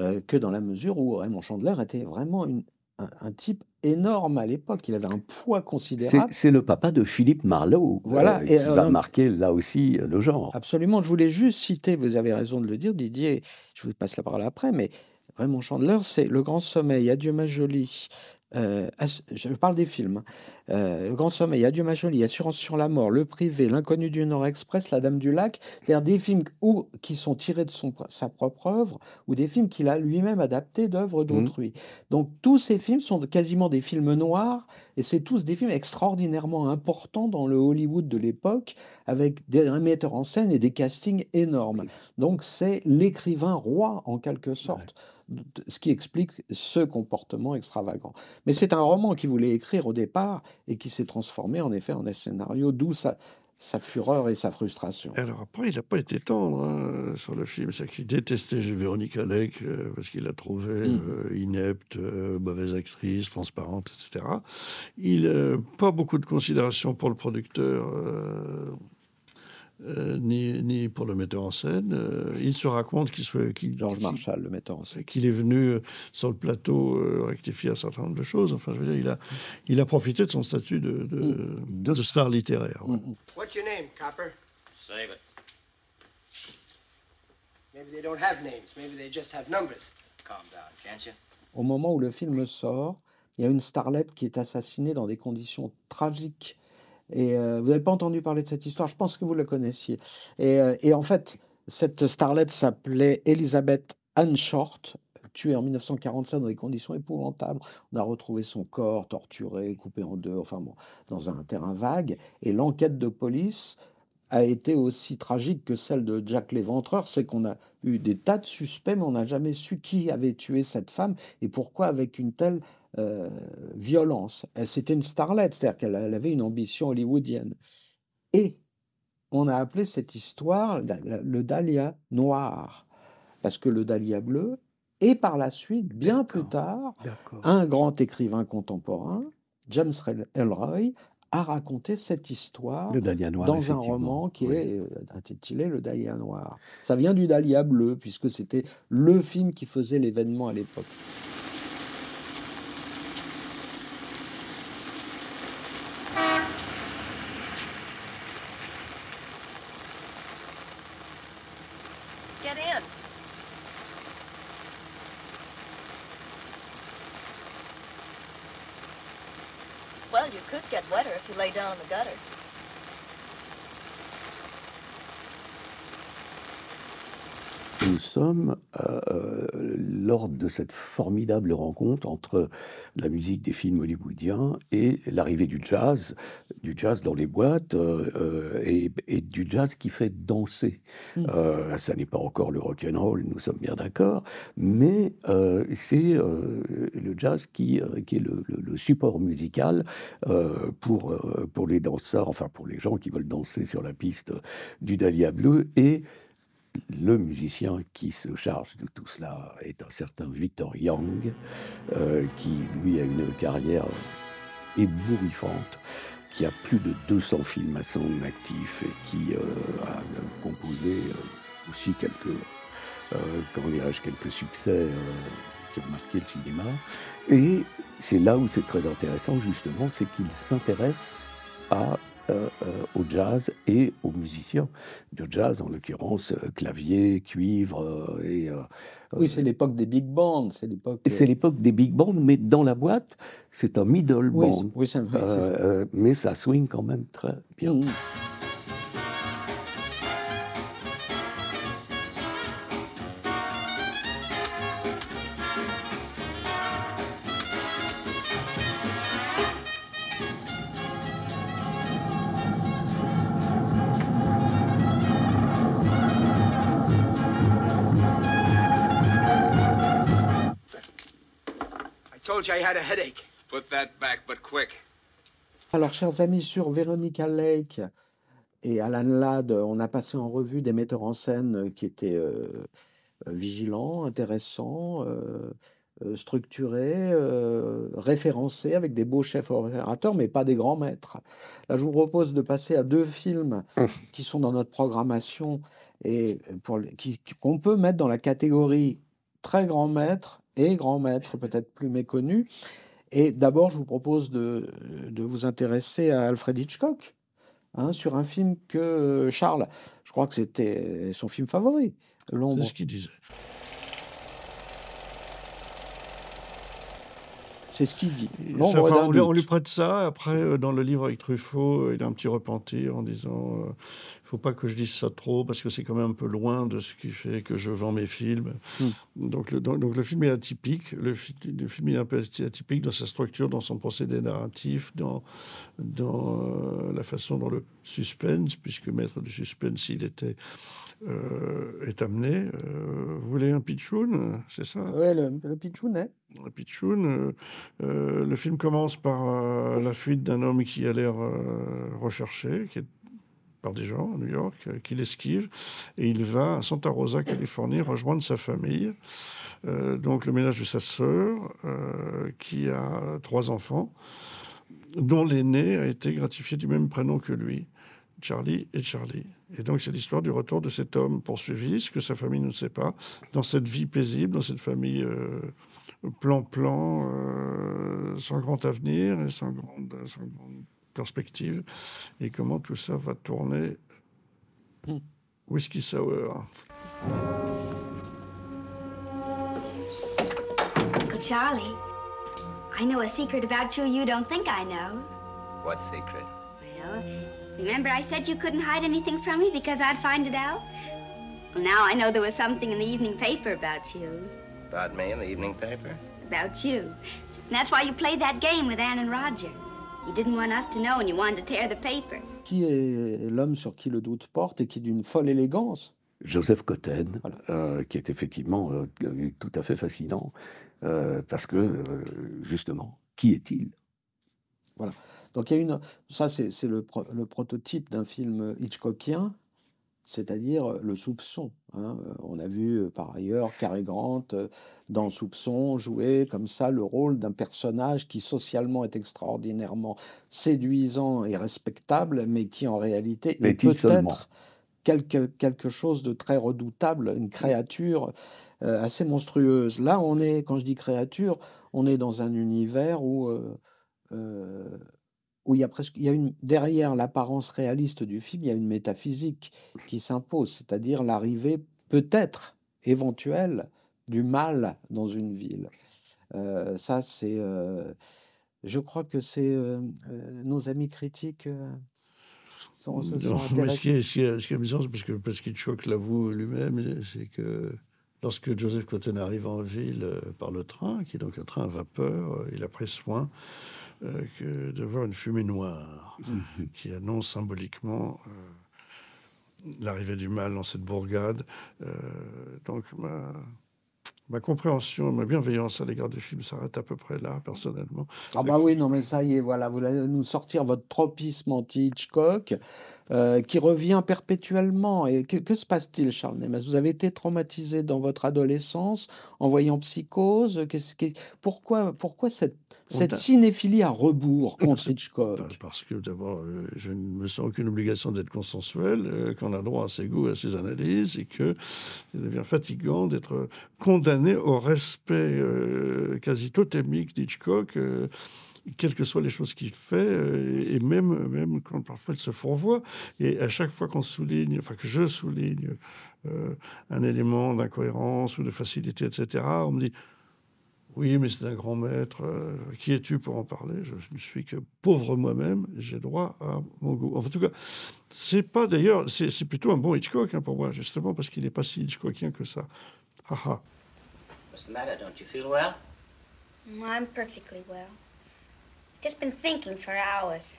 euh, que dans la mesure où Raymond Chandler était vraiment une- un, un type énorme à l'époque. Il avait un poids considérable. c'est le papa de Philippe Marlowe Voilà, euh, et, qui va euh, marquer là aussi le genre. Absolument. Je voulais juste citer, vous avez raison de le dire, Didier, je vous passe la parole après, mais Raymond Chandler, c'est Le Grand Sommeil, Adieu ma jolie. Euh, je parle des films. hein. Euh, le Grand Sommeil, Adieu ma jolie, Assurance sur la mort, Le Privé, L'inconnu du Nord Express, La Dame du Lac, c'est-à-dire des films où, qui sont tirés de son, sa propre œuvre ou des films qu'il a lui-même adaptés d'œuvres d'autrui. Donc tous ces films sont quasiment des films noirs et c'est tous des films extraordinairement importants dans le Hollywood de l'époque avec des metteurs en scène et des castings énormes. Donc c'est l'écrivain roi en quelque sorte. Ce qui explique ce comportement extravagant. Mais c'est un roman qu'il voulait écrire au départ et qui s'est transformé en effet en un scénario, d'où sa, sa fureur et sa frustration. Alors après, il n'a pas été tendre hein, sur le film. C'est qu'il détestait Véronique Alec euh, parce qu'il l'a trouvée Mm. euh, inepte, euh, mauvaise actrice, transparente, etc. Il n'a pas beaucoup de considération pour le producteur. Euh, ni, ni pour le metteur en scène. Euh, il se raconte qu'il soit. qu'il- Georges Marshall, le metteur en scène. qu'il est venu euh, sur le plateau euh, rectifier un certain nombre de choses. Enfin, je veux dire, il a, il a profité de son statut de, de, de star littéraire. voilà. What's your name, Copper? Save it. Maybe they don't have names. Maybe they just have numbers. Calm down, can't you? Au moment où le film sort, il y a une starlette qui est assassinée dans des conditions tragiques. Et euh, vous n'avez pas entendu parler de cette histoire, je pense que vous la connaissiez. Et, euh, en fait, cette starlette s'appelait Elizabeth Ann Short, tuée en 1947 dans des conditions épouvantables. On a retrouvé son corps torturé, coupé en deux, enfin bon, dans un terrain vague. Et l'enquête de police a été aussi tragique que celle de Jack l'Éventreur, c'est qu'on a eu des tas de suspects, mais on n'a jamais su qui avait tué cette femme et pourquoi avec une telle euh, violence. Elle, C'était une starlette, c'est-à-dire qu'elle elle avait une ambition hollywoodienne. Et on a appelé cette histoire le Dahlia noir, parce que le Dahlia bleu, et par la suite, bien plus tard, un grand écrivain contemporain, James Elroy, a raconté cette histoire Le Dahlia noir, dans un roman qui est euh, intitulé Le Dahlia noir. Ça vient du Dahlia bleu, puisque c'était le film qui faisait l'événement à l'époque. Get in. Well, you could get wetter if you lay down in the gutter. nous sommes euh, lors de cette formidable rencontre entre la musique des films hollywoodiens et l'arrivée du jazz, du jazz dans les boîtes euh, euh, et, et, du jazz qui fait danser. Mmh. ça n'est pas encore le rock and roll, nous sommes bien d'accord, mais c'est le jazz qui, qui est le, le, le support musical pour, pour les danseurs, enfin pour les gens qui veulent danser sur la piste du Dahlia bleu et le musicien qui se charge de tout cela est un certain Victor Young, euh, qui lui a une carrière ébouriffante, qui a plus de 200 films à son actif et qui euh, a composé euh, aussi quelques, comment dirais-je, quelques succès qui ont marqué le cinéma. Et c'est là où c'est très intéressant justement, c'est qu'il s'intéresse à euh, euh, au jazz et aux musiciens de jazz, en l'occurrence euh, clavier, cuivre et. oui, c'est l'époque des big bands. C'est l'époque. C'est l'époque des big bands, mais dans la boîte, c'est un middle band. Oui, mais ça swing quand même très bien. Mmh. Alors, chers amis, sur Veronica Lake et Alan Ladd, on a passé en revue des metteurs en scène qui étaient euh, euh, vigilants, intéressants, euh, structurés, référencés, avec des beaux chefs opérateurs, mais pas des grands maîtres. Là, je vous propose de passer à deux films qui sont dans notre programmation et qu'on peut mettre dans la catégorie très grand maître et grand maître peut-être plus méconnu. Et d'abord, je vous propose de, de, vous intéresser à Alfred Hitchcock, hein, sur un film que Charles, je crois que c'était son film favori, L'ombre. C'est ce qu'il disait. C'est ce qu'il dit. on, lui prête ça. Après, euh, dans le livre avec Truffaut, euh, il a un petit repentir en disant il euh, ne faut pas que je dise ça trop parce que c'est quand même un peu loin de ce qui fait que je vends mes films. Hmm. Donc, le, donc, le film est atypique. Le, film est un peu atypique dans sa structure, dans son procédé narratif, dans, dans la façon dont le suspense, puisque maître du suspense, il était euh, est amené. Euh, vous voulez un pitchoun, c'est ça? Oui, le, le pitchoun est. Le pitchoun. Euh, le film commence par la fuite d'un homme qui a l'air recherché, qui est par des gens à New York, qui l'esquive, et il va à Santa Rosa, Californie, rejoindre sa famille. donc le ménage de sa sœur, qui a trois enfants, dont l'aîné a été gratifié du même prénom que lui. Charlie et Charlie. Et donc c'est l'histoire du retour de cet homme poursuivi, ce que sa famille ne sait pas, dans cette vie paisible, dans cette famille plan-plan, euh, sans grand avenir et sans grande, sans grande, perspective, et comment tout ça va tourner. Mm. Whisky Sour. Uncle Charlie, I know a secret about you you don't think I know. What secret? Well, Remember I said you couldn't hide anything from me because I'd find it out? Well, now I know there was something in the evening paper about you. About me in the evening paper? About you. And that's why you played that game with Anne and Roger. You didn't want us to know and you wanted to tear the paper. Qui est l'homme sur qui le doute porte et qui est d'une folle élégance Joseph Cotten, voilà. euh, qui est effectivement euh, tout à fait fascinant, euh, parce que, euh, justement, qui est-il? Voilà. Donc il y a une, ça c'est le, le, prototype d'un film Hitchcockien, c'est-à-dire le soupçon. Hein. On a vu par ailleurs Cary Grant dans Soupçon jouer comme ça le rôle d'un personnage qui socialement est extraordinairement séduisant et respectable, mais qui en réalité est peut-être quelque, quelque chose de très redoutable, une créature euh, assez monstrueuse. Là, on est, quand je dis créature, on est dans un univers où où il y a presque, il y a une, derrière l'apparence réaliste du film, il y a une métaphysique qui s'impose, c'est-à-dire l'arrivée peut-être éventuelle du mal dans une ville. Euh, ça, c'est, euh, je crois que c'est euh, nos amis critiques sont, Non, mais ce qui est, ce qui est, ce qui est amusant, c'est parce que, parce qu'Hitchcock l'avoue lui-même, c'est que lorsque Joseph Cotton arrive en ville euh, par le train, qui est donc un train à vapeur, euh, il a pris soin euh, que de voir une fumée noire qui annonce symboliquement euh, l'arrivée du mal dans cette bourgade. Euh, donc ma, ma compréhension, ma bienveillance à l'égard du film s'arrête à peu près là, personnellement. Ah bah oui, non mais ça y est, voilà, vous allez nous sortir votre tropisme anti-Hitchcock euh, qui revient perpétuellement. Et que, que se passe-t-il, Charles Nemes Vous avez été traumatisé dans votre adolescence en voyant Psychose. Qu'est-ce Pourquoi, pourquoi cette, cinéphilie à rebours contre Hitchcock? Parce que d'abord, euh, je ne me sens aucune obligation d'être consensuel, euh, qu'on a droit à ses goûts, à ses analyses, et que il devient fatigant d'être condamné au respect euh, quasi totémique d'Hitchcock, euh, quelles que soient les choses qu'il fait, euh, et même, même quand parfois il se fourvoie. Et à chaque fois qu'on souligne, enfin que je souligne euh, un élément d'incohérence ou de facilité, etc., on me dit oui, mais c'est un grand maître. euh, qui es-tu pour en parler? Je ne suis que pauvre moi-même. J'ai droit à mon goût. En tout cas, c'est pas d'ailleurs, c'est c'est plutôt un bon Hitchcock hein, pour moi, justement, parce qu'il n'est pas si Hitchcockien que ça. Haha. What's the matter? Don't you feel well? I'm perfectly well. Just been thinking for hours.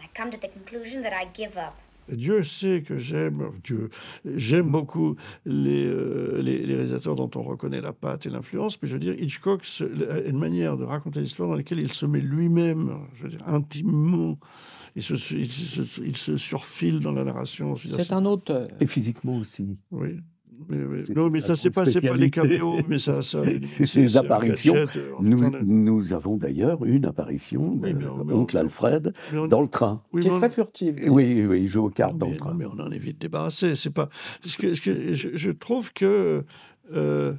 I come to the conclusion that I give up. Et Dieu sait que j'aime, Dieu, j'aime beaucoup les, euh, les, les réalisateurs dont on reconnaît la patte et l'influence, mais je veux dire, Hitchcock a une manière de raconter l'histoire dans laquelle il se met lui-même, je veux dire, intimement, il se, il se, il se surfile dans la narration. C'est un auteur. Et physiquement aussi. Oui. Non, mais ça, c'est pas, c'est pas les caméos, mais ça, ça C'est un apparitions. euh, Nous, nous avons d'ailleurs une apparition de Oui, mais on- mais on- oncle Alfred on- dans le train. Oui, Qui est très furtive. Oui, oui, il joue aux cartes dans le train. non, mais on en est vite débarrassé. C'est pas. Ce que, ce que- je, je trouve que euh,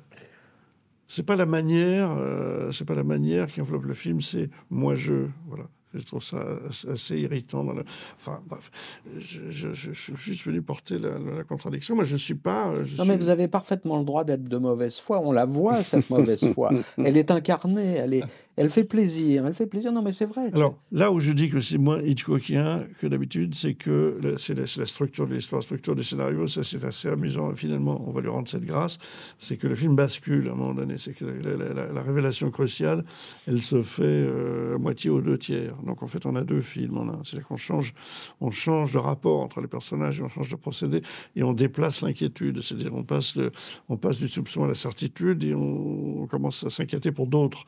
c'est pas la manière, euh, c'est pas la manière qui enveloppe le film. C'est moi je. Voilà. Je trouve ça assez- irritant. Dans le... Enfin, bref, je, je- je- je suis juste venu porter la, la contradiction. Moi, je suis pas. Non, mais vous avez parfaitement le droit d'être de mauvaise foi. On la voit, cette mauvaise foi. Elle est incarnée, elle, est, elle fait plaisir. Elle fait plaisir. Non, mais c'est vrai. Alors, là où je dis que c'est moins Hitchcockien que d'habitude, c'est que c'est la, structure de l'histoire, la structure du scénario, ça c'est assez amusant. Finalement, on va lui rendre cette grâce, c'est que le film bascule à un moment donné. C'est que la, la- la- la révélation cruciale, elle se fait euh, à moitié aux deux tiers. Donc en fait, on a deux films un. C'est-à-dire qu'on change, on change de rapport entre les personnages, on change de procédé, et on déplace l'inquiétude. C'est-à-dire on passe, de- on passe du soupçon à la certitude, et on, on commence à s'inquiéter pour d'autres.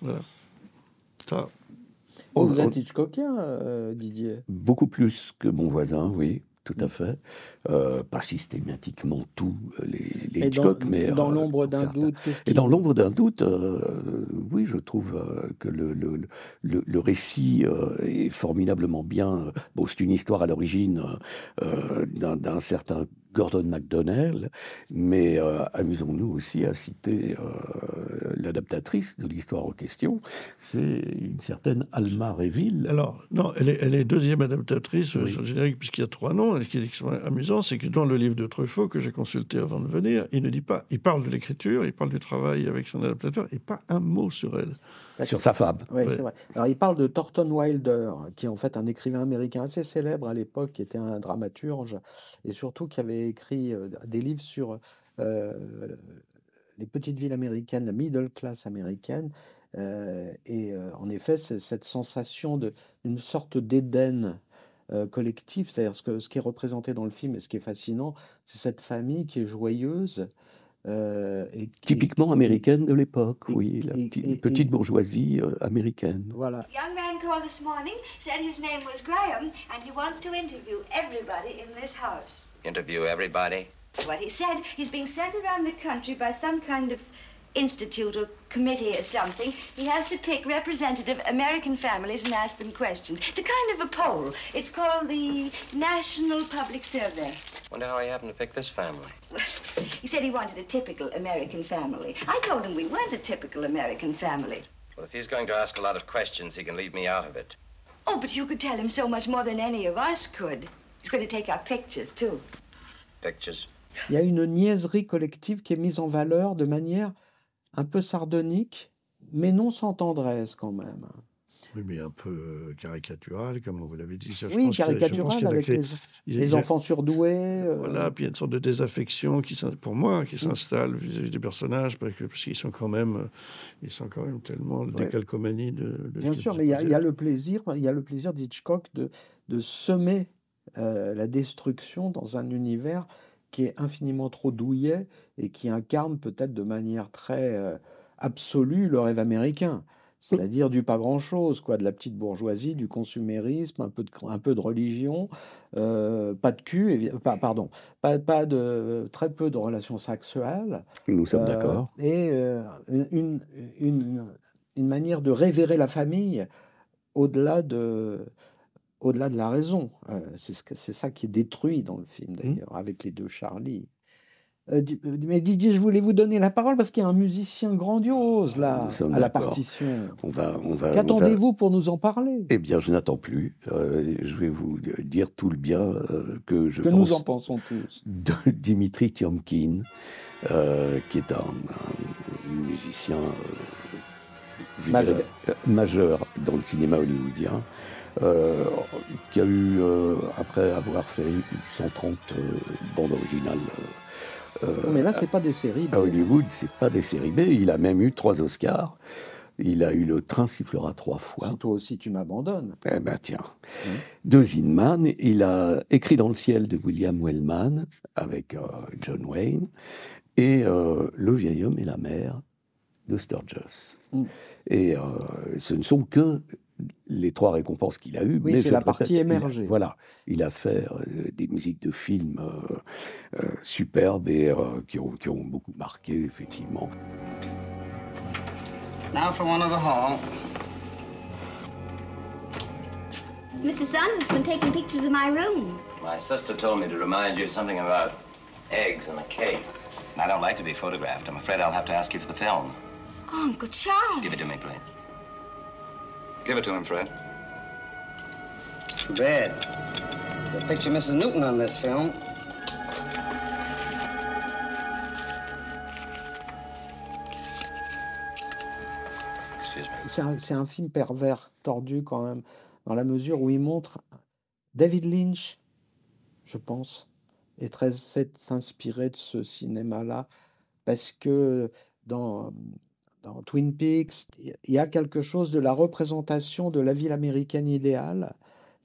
Voilà. Ça, vous On- êtes Hitchcockien, euh, Didier? Beaucoup plus que mon voisin, oui, tout à fait. Euh, pas systématiquement tous les, les dans, Hitchcock, mais dans euh, l'ombre pour d'un doute, Et dans l'ombre d'un doute, euh, oui, je trouve euh, que le, le, le, le récit euh, est formidablement bien. Bon, c'est une histoire à l'origine euh, d'un certain Gordon MacDonnell, mais euh, amusons-nous aussi à citer euh, l'adaptatrice de l'histoire en question, c'est une certaine Alma Reville. Alors, non, elle est, elle est deuxième adaptatrice euh, Oui. sur le générique, puisqu'il y a trois noms. Et ce qui est extrêmement amusant, c'est que dans le livre de Truffaut, que j'ai consulté avant de venir, il ne dit pas. Il parle de l'écriture, il parle du travail avec son adaptateur, et pas un mot sur elle. Sur sa femme. Oui, Ouais. c'est vrai. Alors, il parle de Thornton Wilder, qui est en fait un écrivain américain assez célèbre à l'époque, qui était un dramaturge, et surtout qui avait écrit euh, des livres sur euh, les petites villes américaines, la middle class américaine. Euh, et euh, en effet, c'est cette sensation de- d'une sorte d'Éden euh, collectif, c'est-à-dire ce, que, ce qui est représenté dans le film et ce qui est fascinant, c'est cette famille qui est joyeuse. Euh, et qui- Typiquement américaine de l'époque, oui, la et- petite, et- petite et- bourgeoisie euh, américaine. Voilà. Young man called this morning, said his name was Graham, and he wants to interview everybody in this house. Interview everybody? What he said, he's being sent around the country by some kind of institute or committee or something. He has to pick representative American families and ask them questions. It's a kind of a poll. It's called the National Public Survey. Wonder how he happened to pick this family. Well, He said he wanted a typical American family. I told him we weren't a typical American family. Well, if he's going to ask a lot of questions, he can leave me out of it. Oh, but you could tell him so much more than any of us could. He's going to take our pictures, too. Pictures. Il y a une niaiserie collective qui est mise en valeur de manière un peu sardonique, mais non sans tendresse quand même. Oui, mais un peu euh, caricatural, comme vous l'avez dit. Ça, je Oui, pense je caricatural avec les, a- enfants surdoués. euh, Voilà, puis il y a une sorte de désaffection qui, pour moi, qui s'installe vis-à-vis des personnages, parce que- parce qu'ils sont quand même, euh, ils sont quand même tellement le Ouais. décalcomanie de. Bien sûr, mais il y y a le plaisir, il y a le plaisir d'Hitchcock de, de semer euh, la destruction dans un univers qui est infiniment trop douillet et qui incarne peut-être de manière très euh, absolue le rêve américain. C'est-à-dire du pas grand-chose, quoi, de la petite bourgeoisie, du consumérisme, un peu de, cr- un peu de religion, euh, pas de cul, pas, pardon, pas, pas de, très peu de relations sexuelles. Nous sommes Euh, d'accord. Et une, une, une manière de révérer la famille au-delà de, au-delà de la raison. Euh, c'est ce ça qui est détruit dans le film, Mmh. d'ailleurs, avec les deux Charlie. Euh, euh, mais Didier, je voulais vous donner la parole parce qu'il y a un musicien grandiose là, à la partition. On va, on va, Qu'attendez-vous pour nous en parler? Eh bien, je n'attends plus. Euh, je vais vous dire tout le bien euh, que je Que pense nous en pensons tous. de Dimitri Tiomkin, qui est un, un musicien je Majeur. dirais, majeur dans le cinéma hollywoodien, euh, qui a eu, euh, après avoir fait 130 euh, bandes originales. Non, mais là, c'est pas des séries. à Hollywood, c'est pas des séries B. Il a même eu trois Oscars. Il a eu le train sifflera trois fois. Si toi aussi tu m'abandonnes. Eh ben tiens. De Zinman, il a écrit dans le ciel de William Wellman avec John Wayne et Le vieil homme et la mer de Sturges. Mm. Et ce ne sont que les trois récompenses qu'il a eues. Oui, mais c'est je la partie répète, il a- émergée. voilà, il a fait euh, des musiques de films euh, euh, superbes et euh, qui, ont, qui ont beaucoup marqué, effectivement. Now for one of the hall. Mr. Saunders has been taking pictures of my room. My sister told me to remind you something about eggs and a cake. I don't like to be photographed. I'm afraid I'll have to ask you for the film. Oh, Uncle Charles. Give it to me, please. Give it to him, Fred. Too bad. They'll picture Mrs. Newton on this film. Excuse me. C'est un, c'est un film pervers, tordu quand même, dans la mesure où il montre David Lynch, je pense, est très s'est inspiré de ce cinéma-là, parce que dans, Twin Peaks, il y a quelque chose de la représentation de la ville américaine idéale.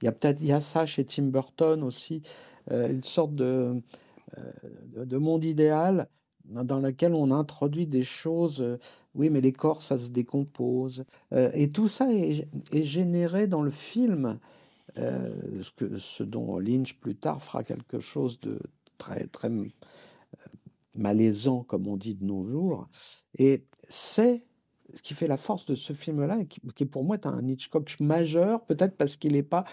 Il y a peut-être il y a ça chez Tim Burton aussi, euh, une sorte de, euh, de, de monde idéal dans lequel on introduit des choses. euh, oui, mais les corps, ça se décompose. Et tout ça est, est généré dans le film, ce, que, ce dont Lynch plus tard fera quelque chose de très, très malaisant, comme on dit de nos jours. Et c'est ce qui fait la force de ce film-là, et qui, qui pour moi est un Hitchcock majeur, peut-être parce qu'il n'est pas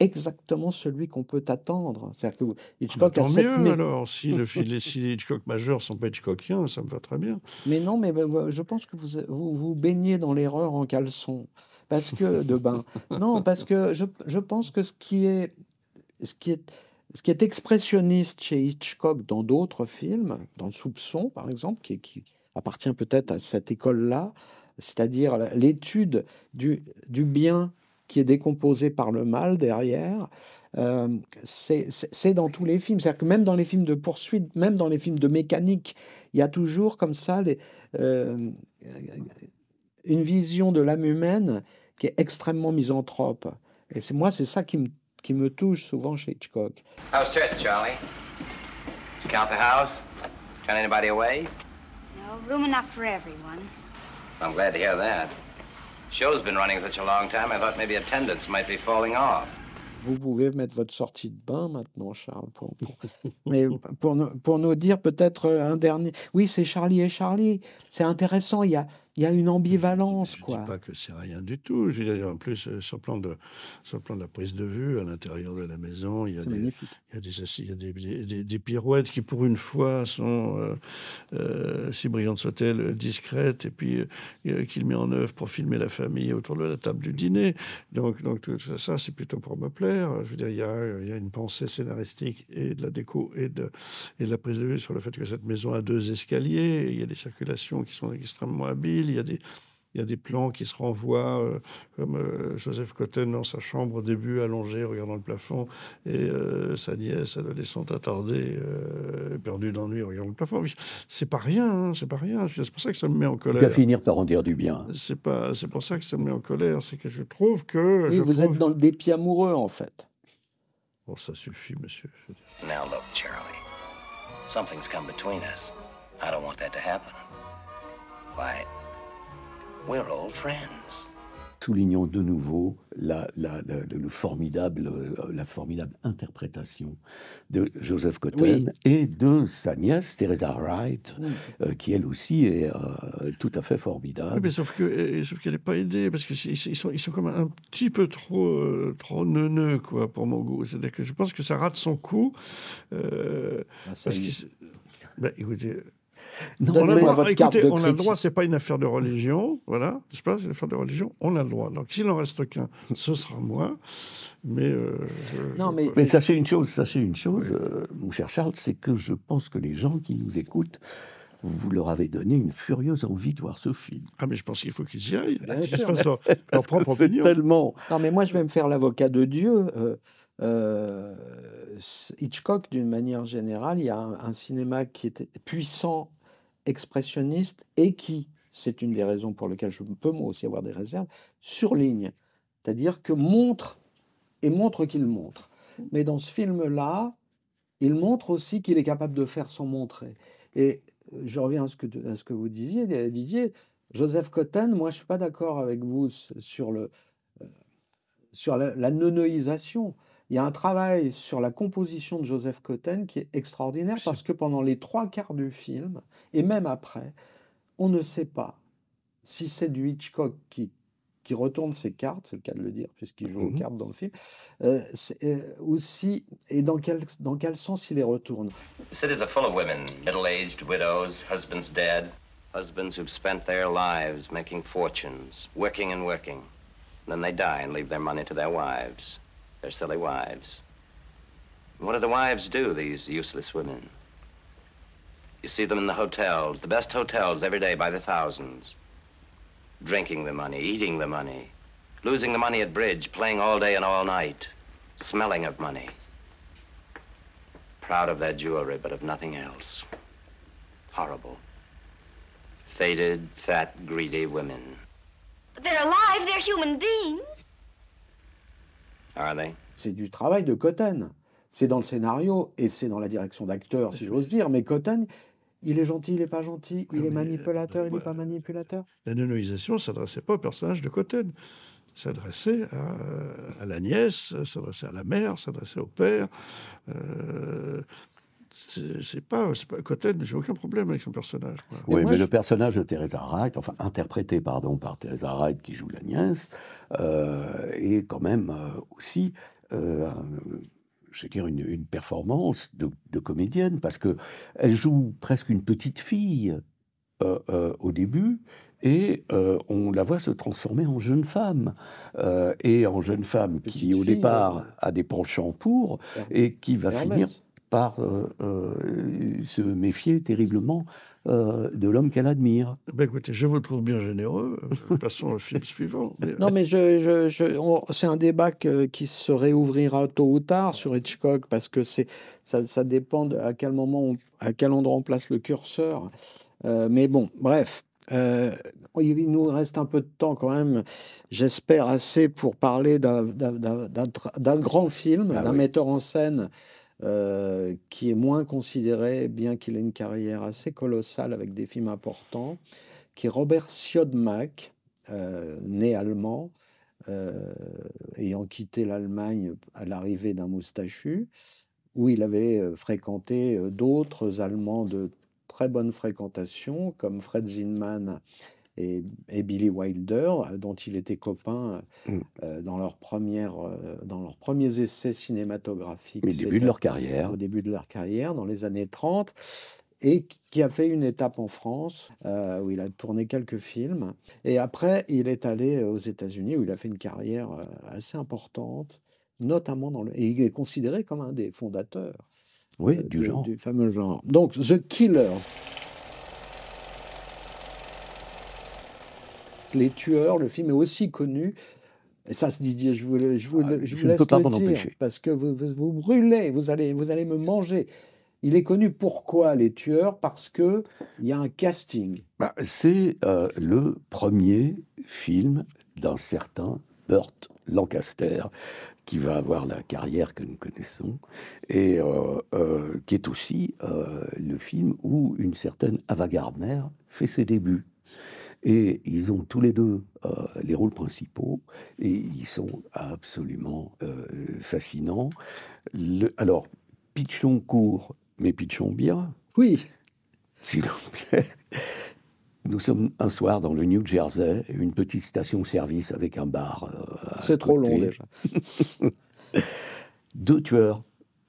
exactement celui qu'on peut attendre. C'est-à-dire que Hitchcock a Tant cette mieux mé- alors, si, le, si les Hitchcock majeurs sont pas Hitchcockiens, ça me va très bien. Mais non, mais je pense que vous vous, vous baignez dans l'erreur en caleçon. Parce que, de bain. Non, parce que je, je pense que ce qui est, ce qui est, ce qui est expressionniste chez Hitchcock dans d'autres films, dans Soupçon par exemple, qui, appartient peut-être à cette école-là, c'est-à-dire l'étude du, bien qui est décomposé par le mal derrière, euh, c'est dans tous les films. C'est-à-dire que même dans les films de poursuite, même dans les films de mécanique, il y a toujours comme ça euh, une vision de l'âme humaine qui est extrêmement misanthrope. Et c'est moi, c'est ça qui me, qui me touche souvent chez Hitchcock. How's church, Charlie? Did you count the house? Got anybody away? No, room enough for everyone. I'm glad to hear that. Show's been running such a long time, I thought maybe attendance might be falling off. Vous pouvez mettre votre sortie de bain maintenant, Charles. Pour, pour- mais pour, nous- pour nous dire peut-être un dernier. Oui, c'est Charlie et Charlie. C'est intéressant. Il y a, il y a une ambivalence, Je quoi. dis pas que c'est rien du tout. Je veux dire, en plus, euh, sur le plan de, sur le plan de la prise de vue, à l'intérieur de la maison, il y a des, il y a des, il y a des, des- pirouettes qui, pour une fois, sont, euh, euh, si brillantes soient-elles, euh, discrètes, et puis euh, qu'il met en œuvre pour filmer la famille autour de la table du dîner. Donc, donc tout ça, ça, c'est plutôt pour me plaire. Je veux dire, il y a, il y a une pensée scénaristique et de la déco et de, et de la prise de vue sur le fait que cette maison a deux escaliers. Il y a des circulations qui sont extrêmement habiles. Il y a des il y a des plans qui se renvoient, euh, comme euh, Joseph Cotten dans sa chambre au début, allongé, regardant le plafond, et euh, sa nièce adolescente attardée, euh, perdue d'ennui, regardant le plafond. C'est pas rien, hein, c'est pas rien. C'est pour ça que ça me met en Il colère. va finir par en dire du bien. C'est pas, c'est pour ça que ça me met en colère. C'est que je trouve que. Oui, je vous trouve- êtes dans le dépit amoureux, en fait. Bon, ça suffit, monsieur. Now look, Charlie. Something's come between us. I don't want that to happen. Why, we're old friends. Soulignons de nouveau la, la- la- le formidable, euh, la formidable interprétation de Joseph Cotten Oui. et de sa nièce, Teresa Wright, euh, qui elle aussi est euh, tout à fait formidable. Oui, mais sauf que euh, sauf qu'elle n'est pas aidée parce que c'est- ils sont ils sont comme un petit peu trop euh, trop neuneux quoi pour mon goût. C'est-à-dire que je pense que ça rate son coup euh, Ah, parce que ben, écoutez. Non, on a droit, votre carte écoutez, de on a le droit, c'est pas une affaire de religion, voilà, n'est-ce pas C'est une affaire de religion, on a le droit. Donc s'il en reste qu'un, ce sera moi. Mais, euh, je- Non, je- mais- Mais sachez une chose, sachez une chose, euh, mon cher Charles, c'est que je pense que les gens qui nous écoutent, vous leur avez donné une furieuse envie de voir ce film. Ah, mais je pense qu'il faut qu'ils y aillent. Bien sûr. Parce que c'est opinion. tellement. Non, mais moi, je vais me faire l'avocat de Dieu. Euh, euh, Hitchcock, d'une manière générale, il y a un, un cinéma qui était puissant, expressionniste et qui, c'est une des raisons pour lesquelles je peux moi aussi avoir des réserves, surligne. C'est-à-dire que montre et montre qu'il montre. Mais dans ce film-là, il montre aussi qu'il est capable de faire sans montrer. Et euh, je reviens à ce que, à ce que vous disiez, Didier. Joseph Cotten, moi, je suis pas d'accord avec vous sur le, sur la, la neunoïsation. Il y a un travail sur la composition de Joseph Cotten qui est extraordinaire parce que pendant les trois quarts du film, et même après, on ne sait pas si c'est du Hitchcock qui, qui retourne ses cartes, c'est le cas de le dire, puisqu'il joue aux Mhm. cartes dans le film, euh, euh, ou si- et dans quel, dans quel sens il les retourne. The cities are full of women, middle-aged widows, husbands dead, husbands who've spent their lives making fortunes, working and working. Then they die and leave their money to their wives, their silly wives. And what do the wives do, these useless women? You see them in the hotels, the best hotels every day by the thousands. Drinking the money, eating the money, losing the money at bridge, playing all day and all night, smelling of money. Proud of their jewelry, but of nothing else. Horrible. Faded, fat, greedy women. But they're alive. They're human beings. Are they? C'est du travail de Cotten. C'est dans le scénario et c'est dans la direction d'acteur, si j'ose dire. Mais Cotten, il est gentil, il n'est pas gentil, il est manipulateur, il n'est pas manipulateur? La nonoïsation ne s'adressait pas au personnage de Cotten. S'adressait à, à la nièce, s'adressait à la mère, s'adressait au père. Euh, c'est pas, c'est pas Cotten, j'ai aucun problème avec son personnage. Oui, moi, mais je- le personnage de Teresa Wright, enfin interprété pardon par Teresa Wright qui joue la nièce, euh, est quand même euh, aussi, euh, je veux dire, une, une performance de, de comédienne parce que elle joue presque une petite fille euh, euh, au début. Et euh, on la voit se transformer en jeune femme, euh, et en jeune femme qui, au fille, départ, euh, a des penchants pour, Her- et qui va Hermès. finir par euh, euh, se méfier terriblement euh, de l'homme qu'elle admire. Ben écoutez, je vous trouve bien généreux. Passons au film suivant. Non, mais je, je- je- on- c'est un débat que- qui se réouvrira tôt ou tard sur Hitchcock parce que c'est, ça, ça dépend de à quel moment, on- à quel endroit on place le curseur. Euh, mais bon, bref. euh, il nous reste un peu de temps quand même, j'espère assez pour parler d'un, grand film, Ah d'un oui. metteur en scène euh, qui est moins considéré, bien qu'il ait une carrière assez colossale avec des films importants, qui est Robert Siodmak, euh, né allemand, euh, ayant quitté l'Allemagne à l'arrivée d'un moustachu, où il avait fréquenté d'autres Allemands de très bonne fréquentation, comme Fred Zinman et, et Billy Wilder, euh, dont il était copain Mm. euh, dans, leur première, euh, dans leurs premiers essais cinématographiques. Au début de leur carrière. Au début de leur carrière, dans les années 30, et qui a fait une étape en France, euh, où il a tourné quelques films. Et après, il est allé aux États-Unis, où il a fait une carrière euh, assez importante, notamment dans le... Et il est considéré comme un des fondateurs Oui, euh, du genre. du fameux genre. Donc, The Killers. Les Tueurs, le film est aussi connu. Et ça, Didier, je vous, je vous, le- je je vous ne laisse peux pas le dire, parce que vous, vous, vous brûlez, vous allez, vous allez me manger. Il est connu pourquoi Les Tueurs? Parce que il y a un casting. Bah, c'est euh, le premier film d'un certain Burt Lancaster qui va avoir la carrière que nous connaissons et euh, euh, qui est aussi le film où une certaine Ava Gardner fait ses débuts. Et ils ont tous les deux euh, les rôles principaux et ils sont absolument euh, fascinants. Le- alors, pitchons court, mais pitchons bien. Oui. S'il vous plaît. Nous sommes un soir dans le New Jersey, une petite station-service avec un bar. euh, C'est trop long, déjà. Deux tueurs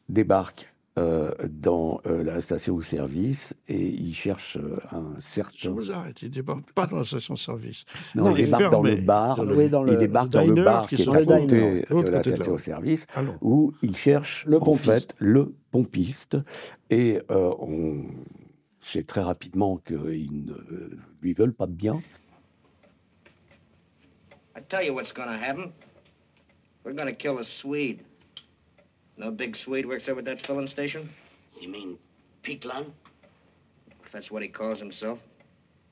débarquent euh, dans euh, la station-service et ils cherchent euh, un certain. Je vous arrête, il débarque pas dans la station-service. Non, il ils est débarquent dans le bar. Dans Oui, dans le- ils débarquent le dans le bar qui qui est sont à le diner, côté de l'autre de la côté de la route. station-service, Allons. où ils cherchent Le en pompiste. fait le pompiste. Et euh, on sait très rapidement qu'ils ne euh, lui veulent pas de bien. I tell you what's gonna happen. We're gonna kill a Swede. No big Swede works over at that filling station? You mean Pete Lund? If that's what he calls himself.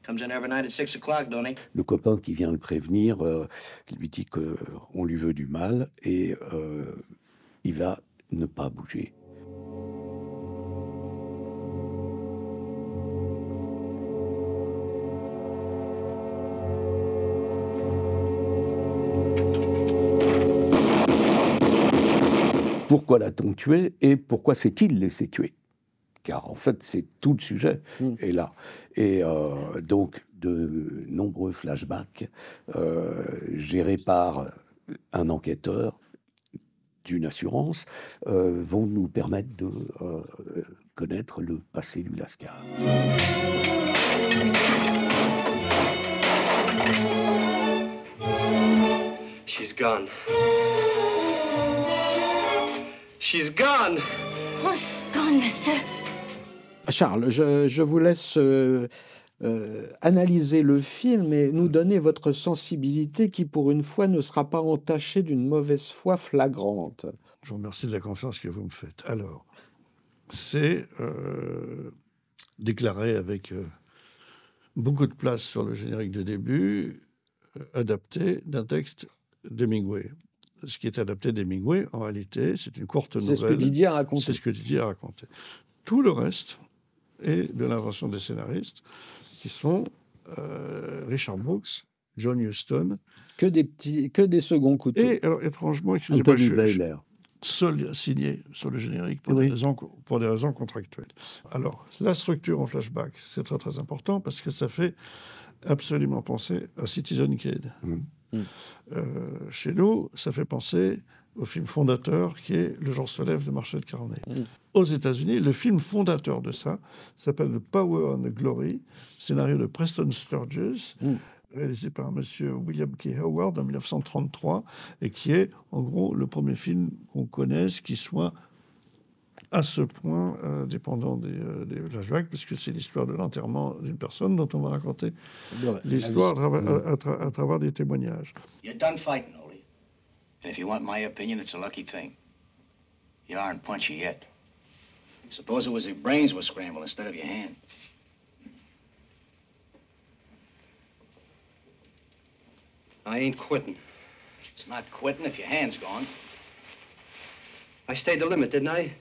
Comes in every night at six o'clock, don't he? le copain qui vient le prévenir, euh, qui lui dit qu'on lui veut du mal, et euh, il va ne pas bouger. Pourquoi l'a-t-on tué et pourquoi s'est-il laissé tuer? Car en fait, c'est tout le sujet est là. Et euh, donc, de nombreux flashbacks euh, gérés par un enquêteur d'une assurance euh, vont nous permettre de euh, connaître le passé du Lascar. She's gone. She's gone. Gone, mister? Charles, je, je vous laisse euh, euh, analyser le film et nous donner votre sensibilité qui, pour une fois, ne sera pas entachée d'une mauvaise foi flagrante. Je vous remercie de la confiance que vous me faites. Alors, c'est euh, déclaré avec euh, beaucoup de place sur le générique de début, euh, adapté d'un texte d'Hemingway. Ce qui est adapté d'Hemingway, en réalité, c'est une courte nouvelle. C'est ce que Didier a raconté. C'est ce que Didier a raconté. Tout le reste est de l'invention des scénaristes, qui sont euh, Richard Brooks, John Huston, Que des, petits, que des seconds couteaux. et alors, étrangement, excusez-moi, je- seul signé sur le générique pour, Oui. des raisons, pour des raisons contractuelles. Alors, la structure en flashback, c'est très très important parce que ça fait absolument penser à Citizen Kane. Euh, chez nous, ça fait penser au film fondateur qui est Le jour se lève de Marshall Carney. Aux États-Unis, le film fondateur de ça s'appelle The Power and the Glory, scénario de Preston Sturges, réalisé par M. William K. Howard en 1933, et qui est en gros le premier film qu'on connaisse qui soit à ce point euh, dépendant des, euh, des flashbacks, puisque c'est l'histoire de l'enterrement d'une personne dont on va raconter l'histoire à, travers- à- à tra- à travers des témoignages. You're done fighting, Odie. And if you want my opinion, it's a lucky thing. You aren't punchy yet. Suppose it was your brains were scrambled instead of your hand. I ain't quitting. It's not quitting if your hand's gone. I stayed the limit, didn't I?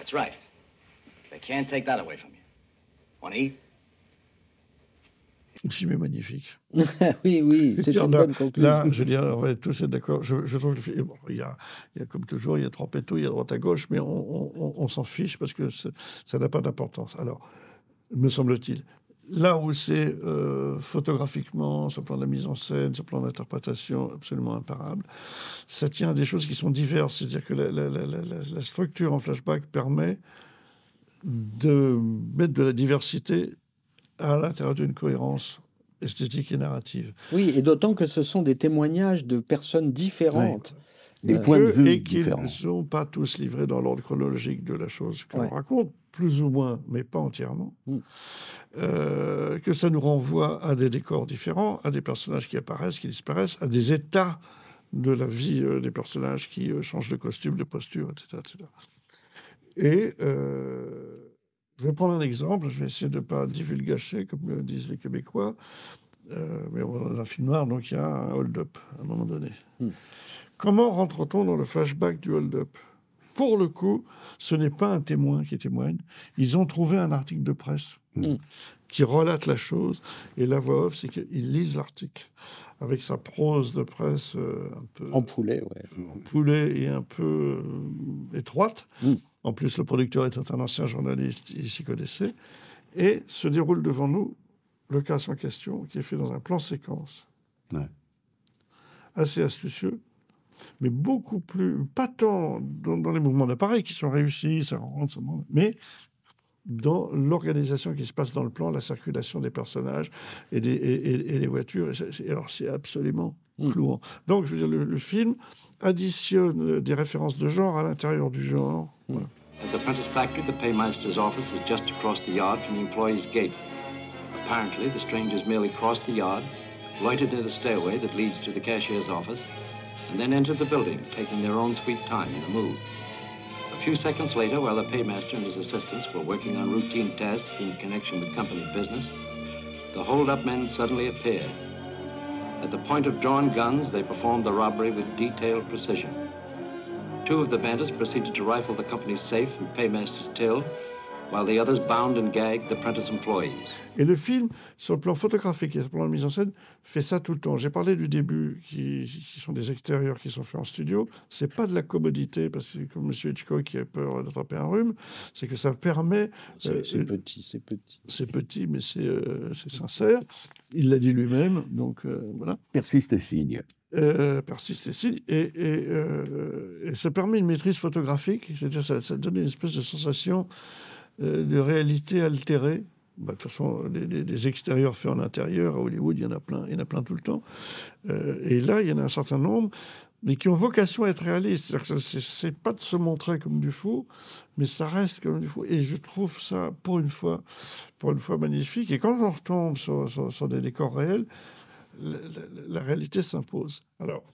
That's right. They can't take that away from you. Want to eat? Le film est magnifique. oui, oui, c'est une là, bonne conclusion. Là, je veux dire, on va être tous être d'accord. Je, je trouve que le film, bon, il, y a, il y a comme toujours, il y a trois pétos, il y a droite à gauche, mais on, on- on s'en fiche parce que ça n'a pas d'importance. Alors, me semble-t-il, là où c'est euh, photographiquement, sur le plan de la mise en scène, sur le plan d'interprétation, absolument imparable, ça tient à des choses qui sont diverses. C'est-à-dire que la, la- la- la- la- la structure en flashback permet de mettre de la diversité à l'intérieur d'une cohérence esthétique et narrative. Oui, et d'autant que ce sont des témoignages de personnes différentes. Des points de vue et qu'ils ne sont pas tous livrés dans l'ordre chronologique de la chose qu'on Ouais. raconte, plus ou moins, mais pas entièrement, euh, que ça nous renvoie à des décors différents, à des personnages qui apparaissent, qui disparaissent, à des états de la vie euh, des personnages qui euh, changent de costume, de posture, etc. etc. Et je vais prendre un exemple, je vais essayer de ne pas divulgacher, comme disent les Québécois, mais on est dans un film noir, donc il y a un hold-up à un moment donné. Comment rentre-t-on dans le flashback du hold-up? Pour le coup, ce n'est pas un témoin qui témoigne. Ils ont trouvé un article de presse qui relate la chose. Et la voix off, c'est qu'ils lisent l'article avec sa prose de presse euh, un peu Ampoulé, ouais. poulet et un peu euh, étroite. En plus, le producteur étant un ancien journaliste, il s'y connaissait. Et se déroule devant nous le cas en question, qui est fait dans un plan séquence. Ouais. Assez astucieux, mais beaucoup plus, pas tant dans, dans les mouvements d'appareil qui sont réussis, ça rentre, ça monte, mais dans l'organisation qui se passe dans le plan, la circulation des personnages et, des, et, et- et les voitures. Alors, c'est absolument clouant. Donc, je veux dire, le, le film additionne des références de genre à l'intérieur du genre. Voilà. At the Prentice factory, the paymaster's office is just across the yard from the employee's gate. Apparently, the strangers merely crossed the yard, loitered near the stairway that leads to the cashier's office, and then entered the building, taking their own sweet time in the move. A few seconds later, while the paymaster and his assistants were working on routine tasks in connection with company business, the hold-up men suddenly appeared. At the point of drawn guns, they performed the robbery with detailed precision. Two of the bandits proceeded to rifle the company's safe and paymaster's till, while the others bound and gagged the Prentice employees. Et le film, sur le plan photographique et sur le plan de mise en scène, fait ça tout le temps. J'ai parlé du début, qui, qui sont des extérieurs qui sont faits en studio. C'est pas de la commodité, parce que comme M. Hitchcock qui a peur d'attraper un rhume, c'est que ça permet. C'est c'est petit, c'est petit. C'est petit, mais c'est euh, c'est sincère. Il l'a dit lui-même, donc euh, voilà. Persiste et signe. Euh, persiste et signe. Et, et, euh, et ça permet une maîtrise photographique, c'est-à-dire ça, ça donne une espèce de sensation euh, de réalité altérée. Bah, de toute façon, les extérieurs faits en intérieur, à Hollywood, il y en a plein, il y en a plein tout le temps. Euh, et là, il y en a un certain nombre, mais qui ont vocation à être réalistes. C'est- pas de se montrer comme du faux, mais ça reste comme du faux. Et je trouve ça, pour une fois, pour une fois magnifique. Et quand on retombe sur, des décors réels, la réalité s'impose. Alors,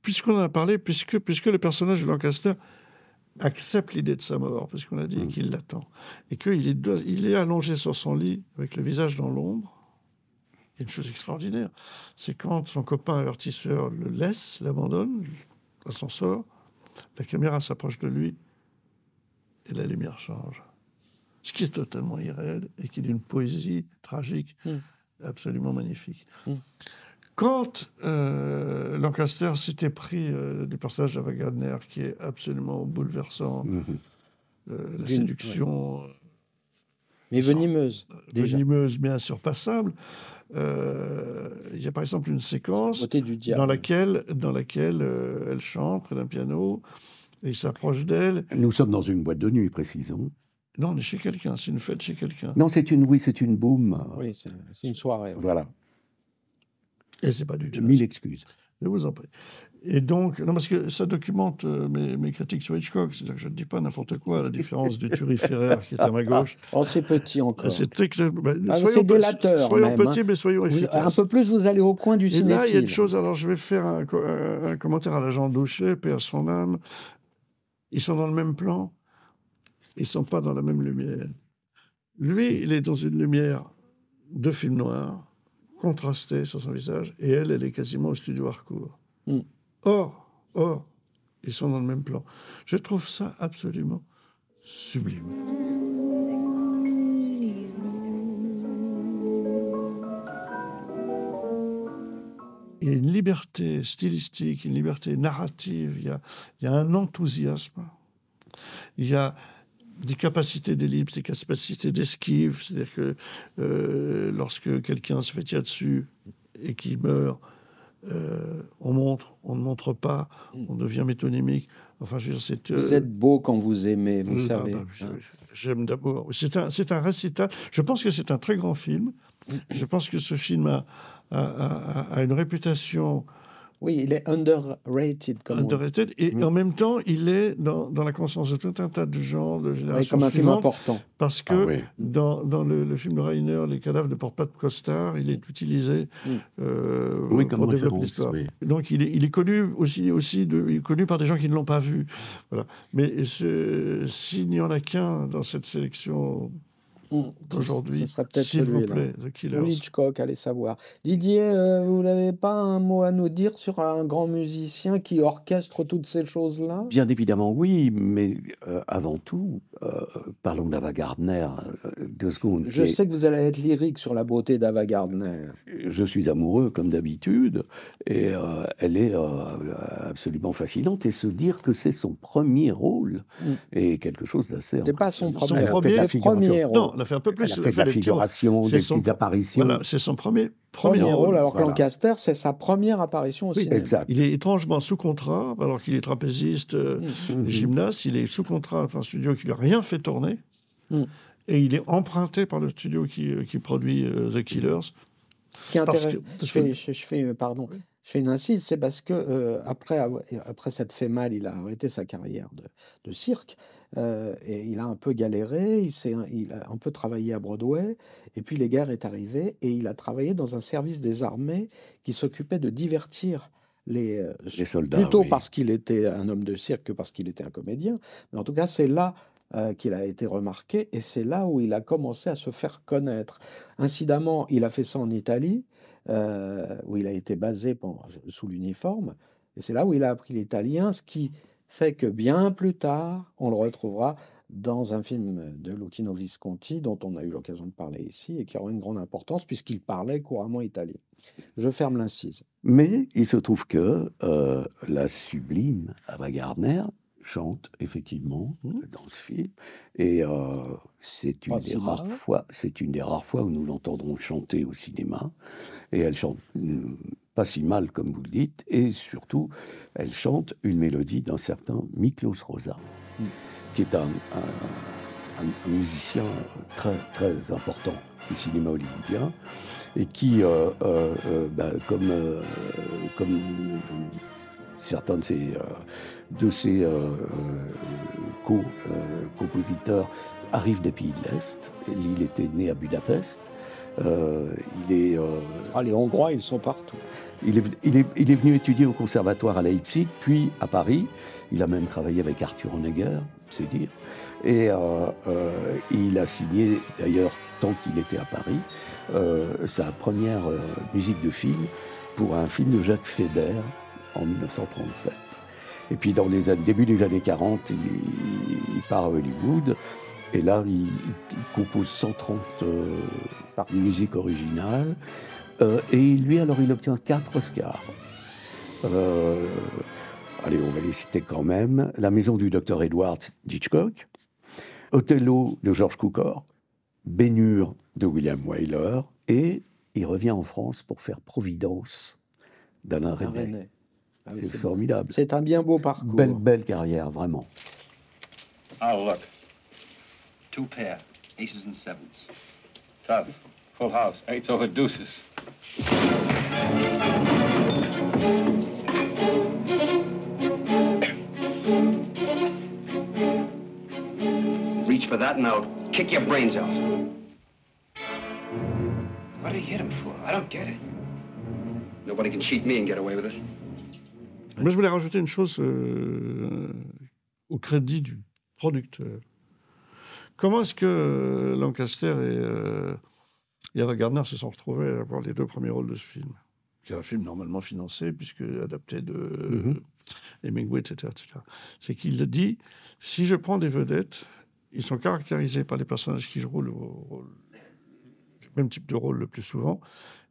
puisqu'on en a parlé, puisque, puisque le personnage de Lancaster accepte l'idée de sa mort, puisqu'on a dit qu'il l'attend, et qu'il est, de- il est allongé sur son lit avec le visage dans l'ombre, il y a une chose extraordinaire, c'est quand son copain avertisseur le laisse, l'abandonne, l'ascenseur, la caméra s'approche de lui et la lumière change. Ce qui est totalement irréel et qui est d'une poésie tragique absolument magnifique. Quand euh, Lancaster s'était pris euh, du personnage d'Ava Gardner, qui est absolument bouleversant, euh, la séduction Mais venimeuse, déjà. venimeuse mais insurpassable, euh, il y a par exemple une séquence du diable. dans laquelle, dans laquelle euh, elle chante près d'un piano, et il s'approche d'elle. Nous sommes dans une boîte de nuit, précisons. Non, on est chez quelqu'un, c'est une fête chez quelqu'un. Non, c'est une, oui, c'est une boum. Oui, c'est c'est une soirée. ouais. Voilà. Et c'est pas du jazz. Mille excuses. Je vous en prie. Et donc, non, parce que ça documente euh, mes, mes critiques sur Hitchcock, c'est-à-dire que je ne dis pas n'importe quoi, à la différence du turiféraire qui est à ma gauche. Oh, c'est petit encore. C'est Ah, soyons délateur. Soyons même, petits, hein. mais soyons efficaces. Un peu plus, vous allez au coin du Et cinéphile. là, il y a une chose, alors je vais faire un, co- un- un commentaire à l'agent Douchet, paix à son âme. Ils sont dans le même plan, ils ne sont pas dans la même lumière. Lui, il est dans une lumière de film noir, contrastée sur son visage, et elle, elle est quasiment au studio Harcourt. Mm. Or, or, ils sont dans le même plan. Je trouve ça absolument sublime. Il y a une liberté stylistique, une liberté narrative, il y a, il y a un enthousiasme, il y a des capacités d'ellipse, des capacités d'esquive, c'est-à-dire que euh, lorsque quelqu'un se fait tirer dessus et qu'il meurt, euh, on montre, on ne montre pas, on devient métonymique. Enfin, je veux dire, c'est... Vous euh, êtes beau quand vous aimez, vous ah, savez. bah, hein. J'aime d'abord. C'est un, c'est un récital. Je pense que c'est un très grand film. Je pense que ce film a, a- a- a une réputation Oui, il est underrated. Comme on dit. underrated, et en même temps, il est dans, dans la conscience de tout un tas de gens de génération comme un film important. Parce que Ah oui. dans, dans le, le film de Reiner, Les cadavres ne portent pas de costard, il est utilisé euh, Oui, comme pour développer l'histoire. oui. Donc il est, il est connu aussi, aussi de, il est connu par des gens qui ne l'ont pas vu. Voilà. Mais s'il n'y en a qu'un dans cette sélection Ce aujourd'hui, serait peut-être s'il vous plaît, The Ou Killers. Hitchcock, allez savoir. Didier, euh, vous n'avez pas un mot à nous dire sur un grand musicien qui orchestre toutes ces choses-là? Bien évidemment, oui, mais euh, avant tout, euh, parlons d'Ava Gardner, euh, deux secondes. Je sais que vous allez être lyrique sur la beauté d'Ava Gardner. je suis amoureux comme d'habitude, et euh, elle est euh, absolument fascinante. Et se dire que c'est son premier rôle Mm. est quelque chose d'assez. C'est pas son premier, le figuration. premier rôle. Non, a fait un peu plus. Elle a fait de la figuration, des son- petites apparitions. Voilà, c'est son premier, premier, Premier rôle. alors que Voilà. Lancaster, c'est sa première apparition au Oui, exact. Il est étrangement sous contrat, alors qu'il est trapéziste, euh, Mm. gymnaste. Il est sous contrat par un studio qui lui a rien fait tourner. Mm. Et il est emprunté par le studio qui, euh, qui produit euh, The Killers. Qui Parce que- je fais, je, je fais, pardon, je fais une incise, c'est parce que euh, après, après s'être fait mal, il a arrêté sa carrière de, de cirque euh, et il a un peu galéré, il, il a un peu travaillé à Broadway et puis les guerres est arrivée et il a travaillé dans un service des armées qui s'occupait de divertir les, euh, Les soldats, plutôt oui. parce qu'il était un homme de cirque que parce qu'il était un comédien, mais en tout cas c'est là euh, qu'il a été remarqué et c'est là où il a commencé à se faire connaître. Incidemment, il a fait ça en Italie, euh, où il a été basé pendant- sous l'uniforme, et c'est là où il a appris l'italien, ce qui fait que bien plus tard, on le retrouvera dans un film de Lucchino Visconti, dont on a eu l'occasion de parler ici, et qui aura une grande importance, puisqu'il parlait couramment italien. Je ferme l'incise. Mais il se trouve que euh, la sublime Ava Gardner chante effectivement dans ce film, et euh, c'est une des rares fois, c'est une des rares fois où nous l'entendrons chanter au cinéma, et elle chante mm, pas si mal comme vous le dites, et surtout elle chante une mélodie d'un certain Miklos Rosa, qui est un, un- un- un musicien très très important du cinéma hollywoodien et qui, euh, euh, euh, bah, comme, euh, comme certains de ses, de ses co, compositeurs arrivent des pays de l'Est. Il était né à Budapest. Euh, il est euh, Ah, les Hongrois, ils sont partout. il est, il, est, il est venu étudier au conservatoire à Leipzig, puis à Paris. Il a même travaillé avec Arthur Honegger, c'est dire. Et euh, euh, il a signé, d'ailleurs, tant qu'il était à Paris, sa première musique de film pour un film de Jacques Feder en 1937. Et puis, dans les début des années 40, il, il part à Hollywood. Et là, il, il compose 130 euh, musiques originales. Euh, et lui, alors, il obtient quatre Oscars. Euh, allez, on va les citer quand même. La maison du docteur Edward Hitchcock, Othello de George Cukor, Bénure de William Wyler, et il revient en France pour faire Providence d'Alain. Resnais. Ah oui, c'est formidable. C'est un bien beau parcours. Belle, belle carrière, vraiment. Oh, look. Two pair, aces and sevens. Tough. Full house, eights over deuces. Reach for that and I'll kick your brains out. What did he hit him for? I don't get it. Nobody can cheat me and get away with it. Moi, je voulais rajouter une chose euh, au crédit du producteur. Comment est-ce que euh, Lancaster et, euh, Gardner se sont retrouvés à avoir les deux premiers rôles de ce film? Qui est un film normalement financé, puisque adapté de Mhm. Hemingway, etc. etc. C'est qu'il dit si je prends des vedettes, ils sont caractérisés par les personnages qui jouent le même type de rôle le plus souvent,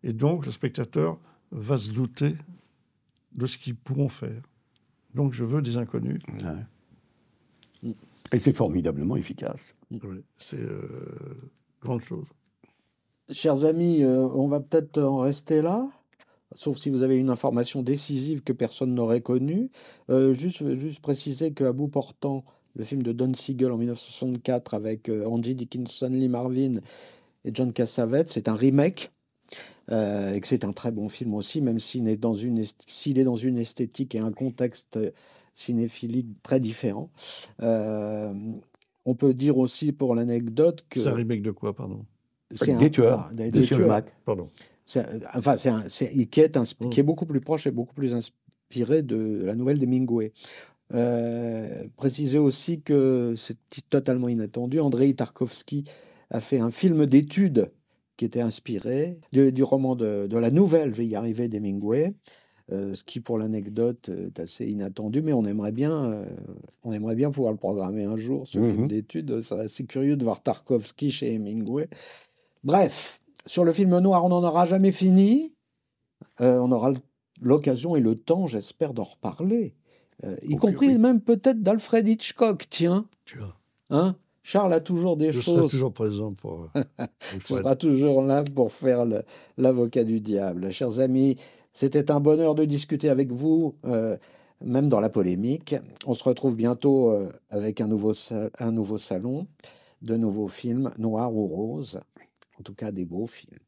et donc le spectateur va se douter de ce qu'ils pourront faire. Donc je veux des inconnus. Et c'est formidablement efficace. Oui, c'est euh, grande chose. Chers amis, euh, on va peut-être en rester là, sauf si vous avez une information décisive que personne n'aurait connue. Euh, juste, juste préciser que À bout portant, le film de Don Siegel en 1964 avec euh, Angie Dickinson, Lee Marvin et John Cassavetes, c'est un remake euh, et que c'est un très bon film aussi, même s'il est dans une, est- s'il est dans une esthétique et un contexte cinéphilique très différent. Euh, on peut dire aussi pour l'anecdote que C'est un remake de quoi, pardon? C'est Des un- tueurs, ah, des- de des tueurs. Mac. Pardon. C'est- enfin, c'est un- c'est- qui, est insp- qui est beaucoup plus proche et beaucoup plus inspiré de la nouvelle d'Hemingway. Euh, préciser aussi que c'est totalement inattendu. Andrei Tarkovsky a fait un film d'études qui était inspiré du, du roman de, de la nouvelle, je vais y arriver, d'Hemingway. Euh, ce qui, pour l'anecdote, est assez inattendu, mais on aimerait bien, euh, on aimerait bien pouvoir le programmer un jour, ce film Mhm. d'études. C'est assez curieux de voir Tarkovsky chez Hemingway. Bref, sur le film noir, on n'en aura jamais fini. Euh, on aura l'occasion et le temps, j'espère, d'en reparler. Euh, y compris oui. même peut-être d'Alfred Hitchcock, tiens. Hein Charles a toujours des Je serai choses. toujours présent pour. euh, fois. seras toujours là pour faire l'avocat du diable. Chers amis, c'était un bonheur de discuter avec vous, euh, même dans la polémique. On se retrouve bientôt euh, avec un nouveau, un nouveau salon, de nouveaux films, noirs ou roses, en tout cas des beaux films.